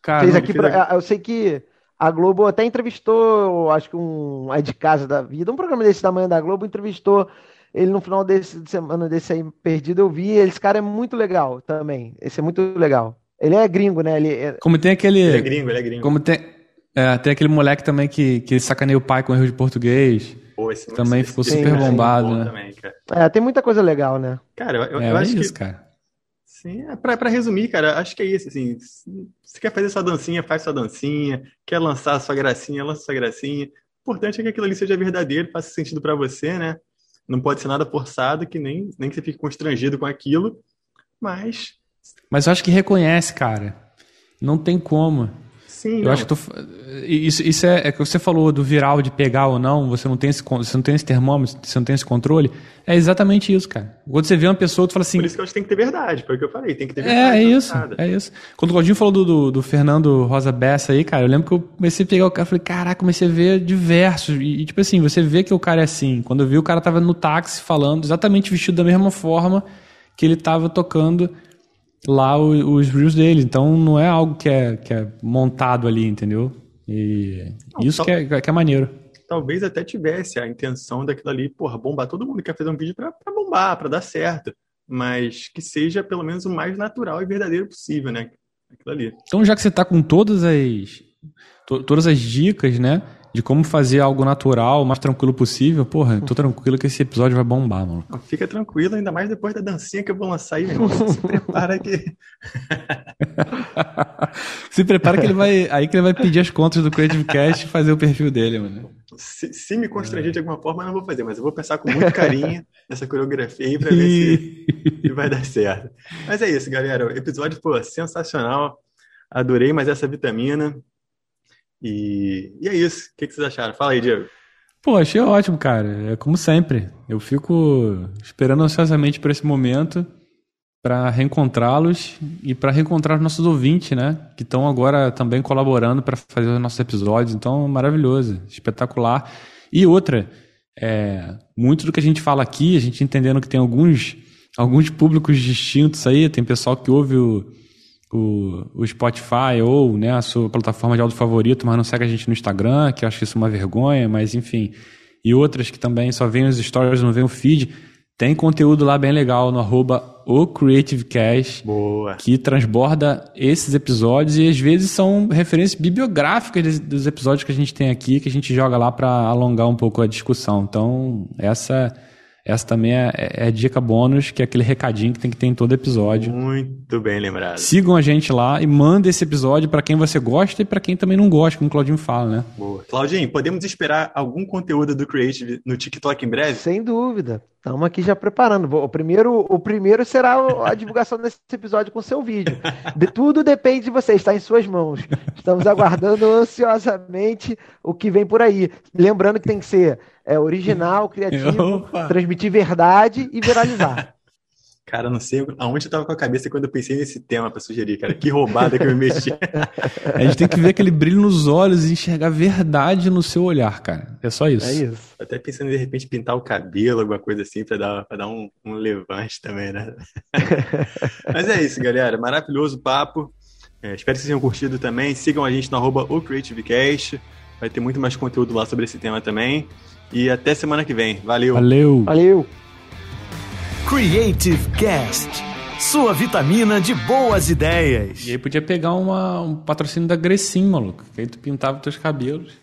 Cara, fez aqui fez pra... Eu sei que a Globo até entrevistou, acho que um é de casa da vida, um programa desse da manhã da Globo entrevistou ele no final desse de semana desse aí perdido, eu vi, esse cara é muito legal também. Esse é muito legal. Ele é gringo, né? Ele é... Como tem aquele Ele é gringo, ele é gringo. Como tem é, tem aquele moleque também que, que sacaneia o pai com erro de português. Pô, esse, também esse, ficou esse, super bombado, né? Também, é, tem muita coisa legal, né? Cara, eu, eu, é, eu acho isso, que cara. Sim, é pra, pra resumir, cara, acho que é isso, assim, você quer fazer sua dancinha, faz sua dancinha, quer lançar sua gracinha, lança sua gracinha, importante é que aquilo ali seja verdadeiro, faça sentido para você, né? Não pode ser nada forçado, que nem, nem que você fique constrangido com aquilo, mas. Mas eu acho que reconhece, cara. Não tem como. Sim, Eu não. acho que tô, isso, isso é, é que você falou do viral de pegar ou não, você não tem esse, você não tem esse termômetro, você não tem esse controle. É exatamente isso, cara. Quando você vê uma pessoa, tu fala assim. Por isso que eu acho que tem que ter verdade, foi o que eu falei, tem que ter É, verdade. é não isso, nada. é isso. Quando o Claudinho falou do, do, do Fernando Rosa Bessa aí, cara, eu lembro que eu comecei a pegar o cara, falei, caraca, comecei a ver diversos. E, e, tipo assim, você vê que o cara é assim. Quando eu vi, o cara tava no táxi falando, exatamente vestido da mesma forma que ele tava tocando lá o- os reels dele. Então não é algo que é, que é montado ali, entendeu? E isso só- que é, que é maneiro. Talvez até tivesse a intenção daquilo ali, porra, bombar. Todo mundo quer fazer um vídeo pra, pra bombar, pra dar certo. Mas que seja pelo menos o mais natural e verdadeiro possível, né? Aquilo ali. Então, já que você tá com todas as to- todas as dicas, né, de como fazer algo natural, o mais tranquilo possível, porra, tô tranquilo que esse episódio vai bombar, mano. Fica tranquilo, ainda mais depois da dancinha que eu vou lançar aí, meu irmão. Se prepara que. Se prepara que ele vai, aí que ele vai pedir as contas do Creative Cast e fazer o perfil dele, mano. Se, se me constranger de alguma forma, eu não vou fazer, mas eu vou pensar com muito carinho nessa coreografia aí pra ver se, se vai dar certo. Mas é isso, galera. O episódio, pô, sensacional. Adorei mais essa vitamina. E, e é isso. O que, que vocês acharam? Fala aí, Diego. Pô, achei ótimo, cara. É como sempre. Eu fico esperando ansiosamente por esse momento para reencontrá-los e para reencontrar os nossos ouvintes, né? Que estão agora também colaborando para fazer os nossos episódios. Então, maravilhoso, espetacular. E outra, é, muito do que a gente fala aqui, a gente entendendo que tem alguns, alguns públicos distintos aí, tem pessoal que ouve o, o, o Spotify ou né, a sua plataforma de áudio favorito, mas não segue a gente no Instagram, que eu acho isso uma vergonha, mas enfim. E outras que também só veem os stories, não veem o feed. Tem conteúdo lá bem legal no arroba o Creative Cash, Boa. que transborda esses episódios e às vezes são referências bibliográficas dos episódios que a gente tem aqui, que a gente joga lá para alongar um pouco a discussão. Então, essa, essa também é, é a dica bônus, que é aquele recadinho que tem que ter em todo episódio. Muito bem lembrado. Sigam a gente lá e mandem esse episódio para quem você gosta e para quem também não gosta, como o Claudinho fala, né? Boa. Claudinho, podemos esperar algum conteúdo do Creative no TikTok em breve? Sem dúvida. Estamos aqui já preparando. O primeiro, o primeiro será a divulgação desse episódio com seu vídeo. De, tudo depende de você, está em suas mãos. Estamos aguardando ansiosamente o que vem por aí. Lembrando que tem que ser é, original, criativo, Opa. transmitir verdade e viralizar. Cara, não sei aonde eu tava com a cabeça quando eu pensei nesse tema pra sugerir, cara. Que roubada que eu me meti. A gente tem que ver aquele brilho nos olhos e enxergar verdade no seu olhar, cara. É só isso. É isso. Até pensando em de repente pintar o cabelo, alguma coisa assim, pra dar, pra dar um, um levante também, né? Mas é isso, galera. Maravilhoso papo. É, espero que vocês tenham curtido também. Sigam a gente no arroba o CreativeCast. Vai ter muito mais conteúdo lá sobre esse tema também. E até semana que vem. Valeu! Valeu. Valeu! Creative Cast. Sua vitamina de boas ideias. E aí podia pegar uma, um patrocínio da Grecin, maluco. Que aí tu pintava os teus cabelos.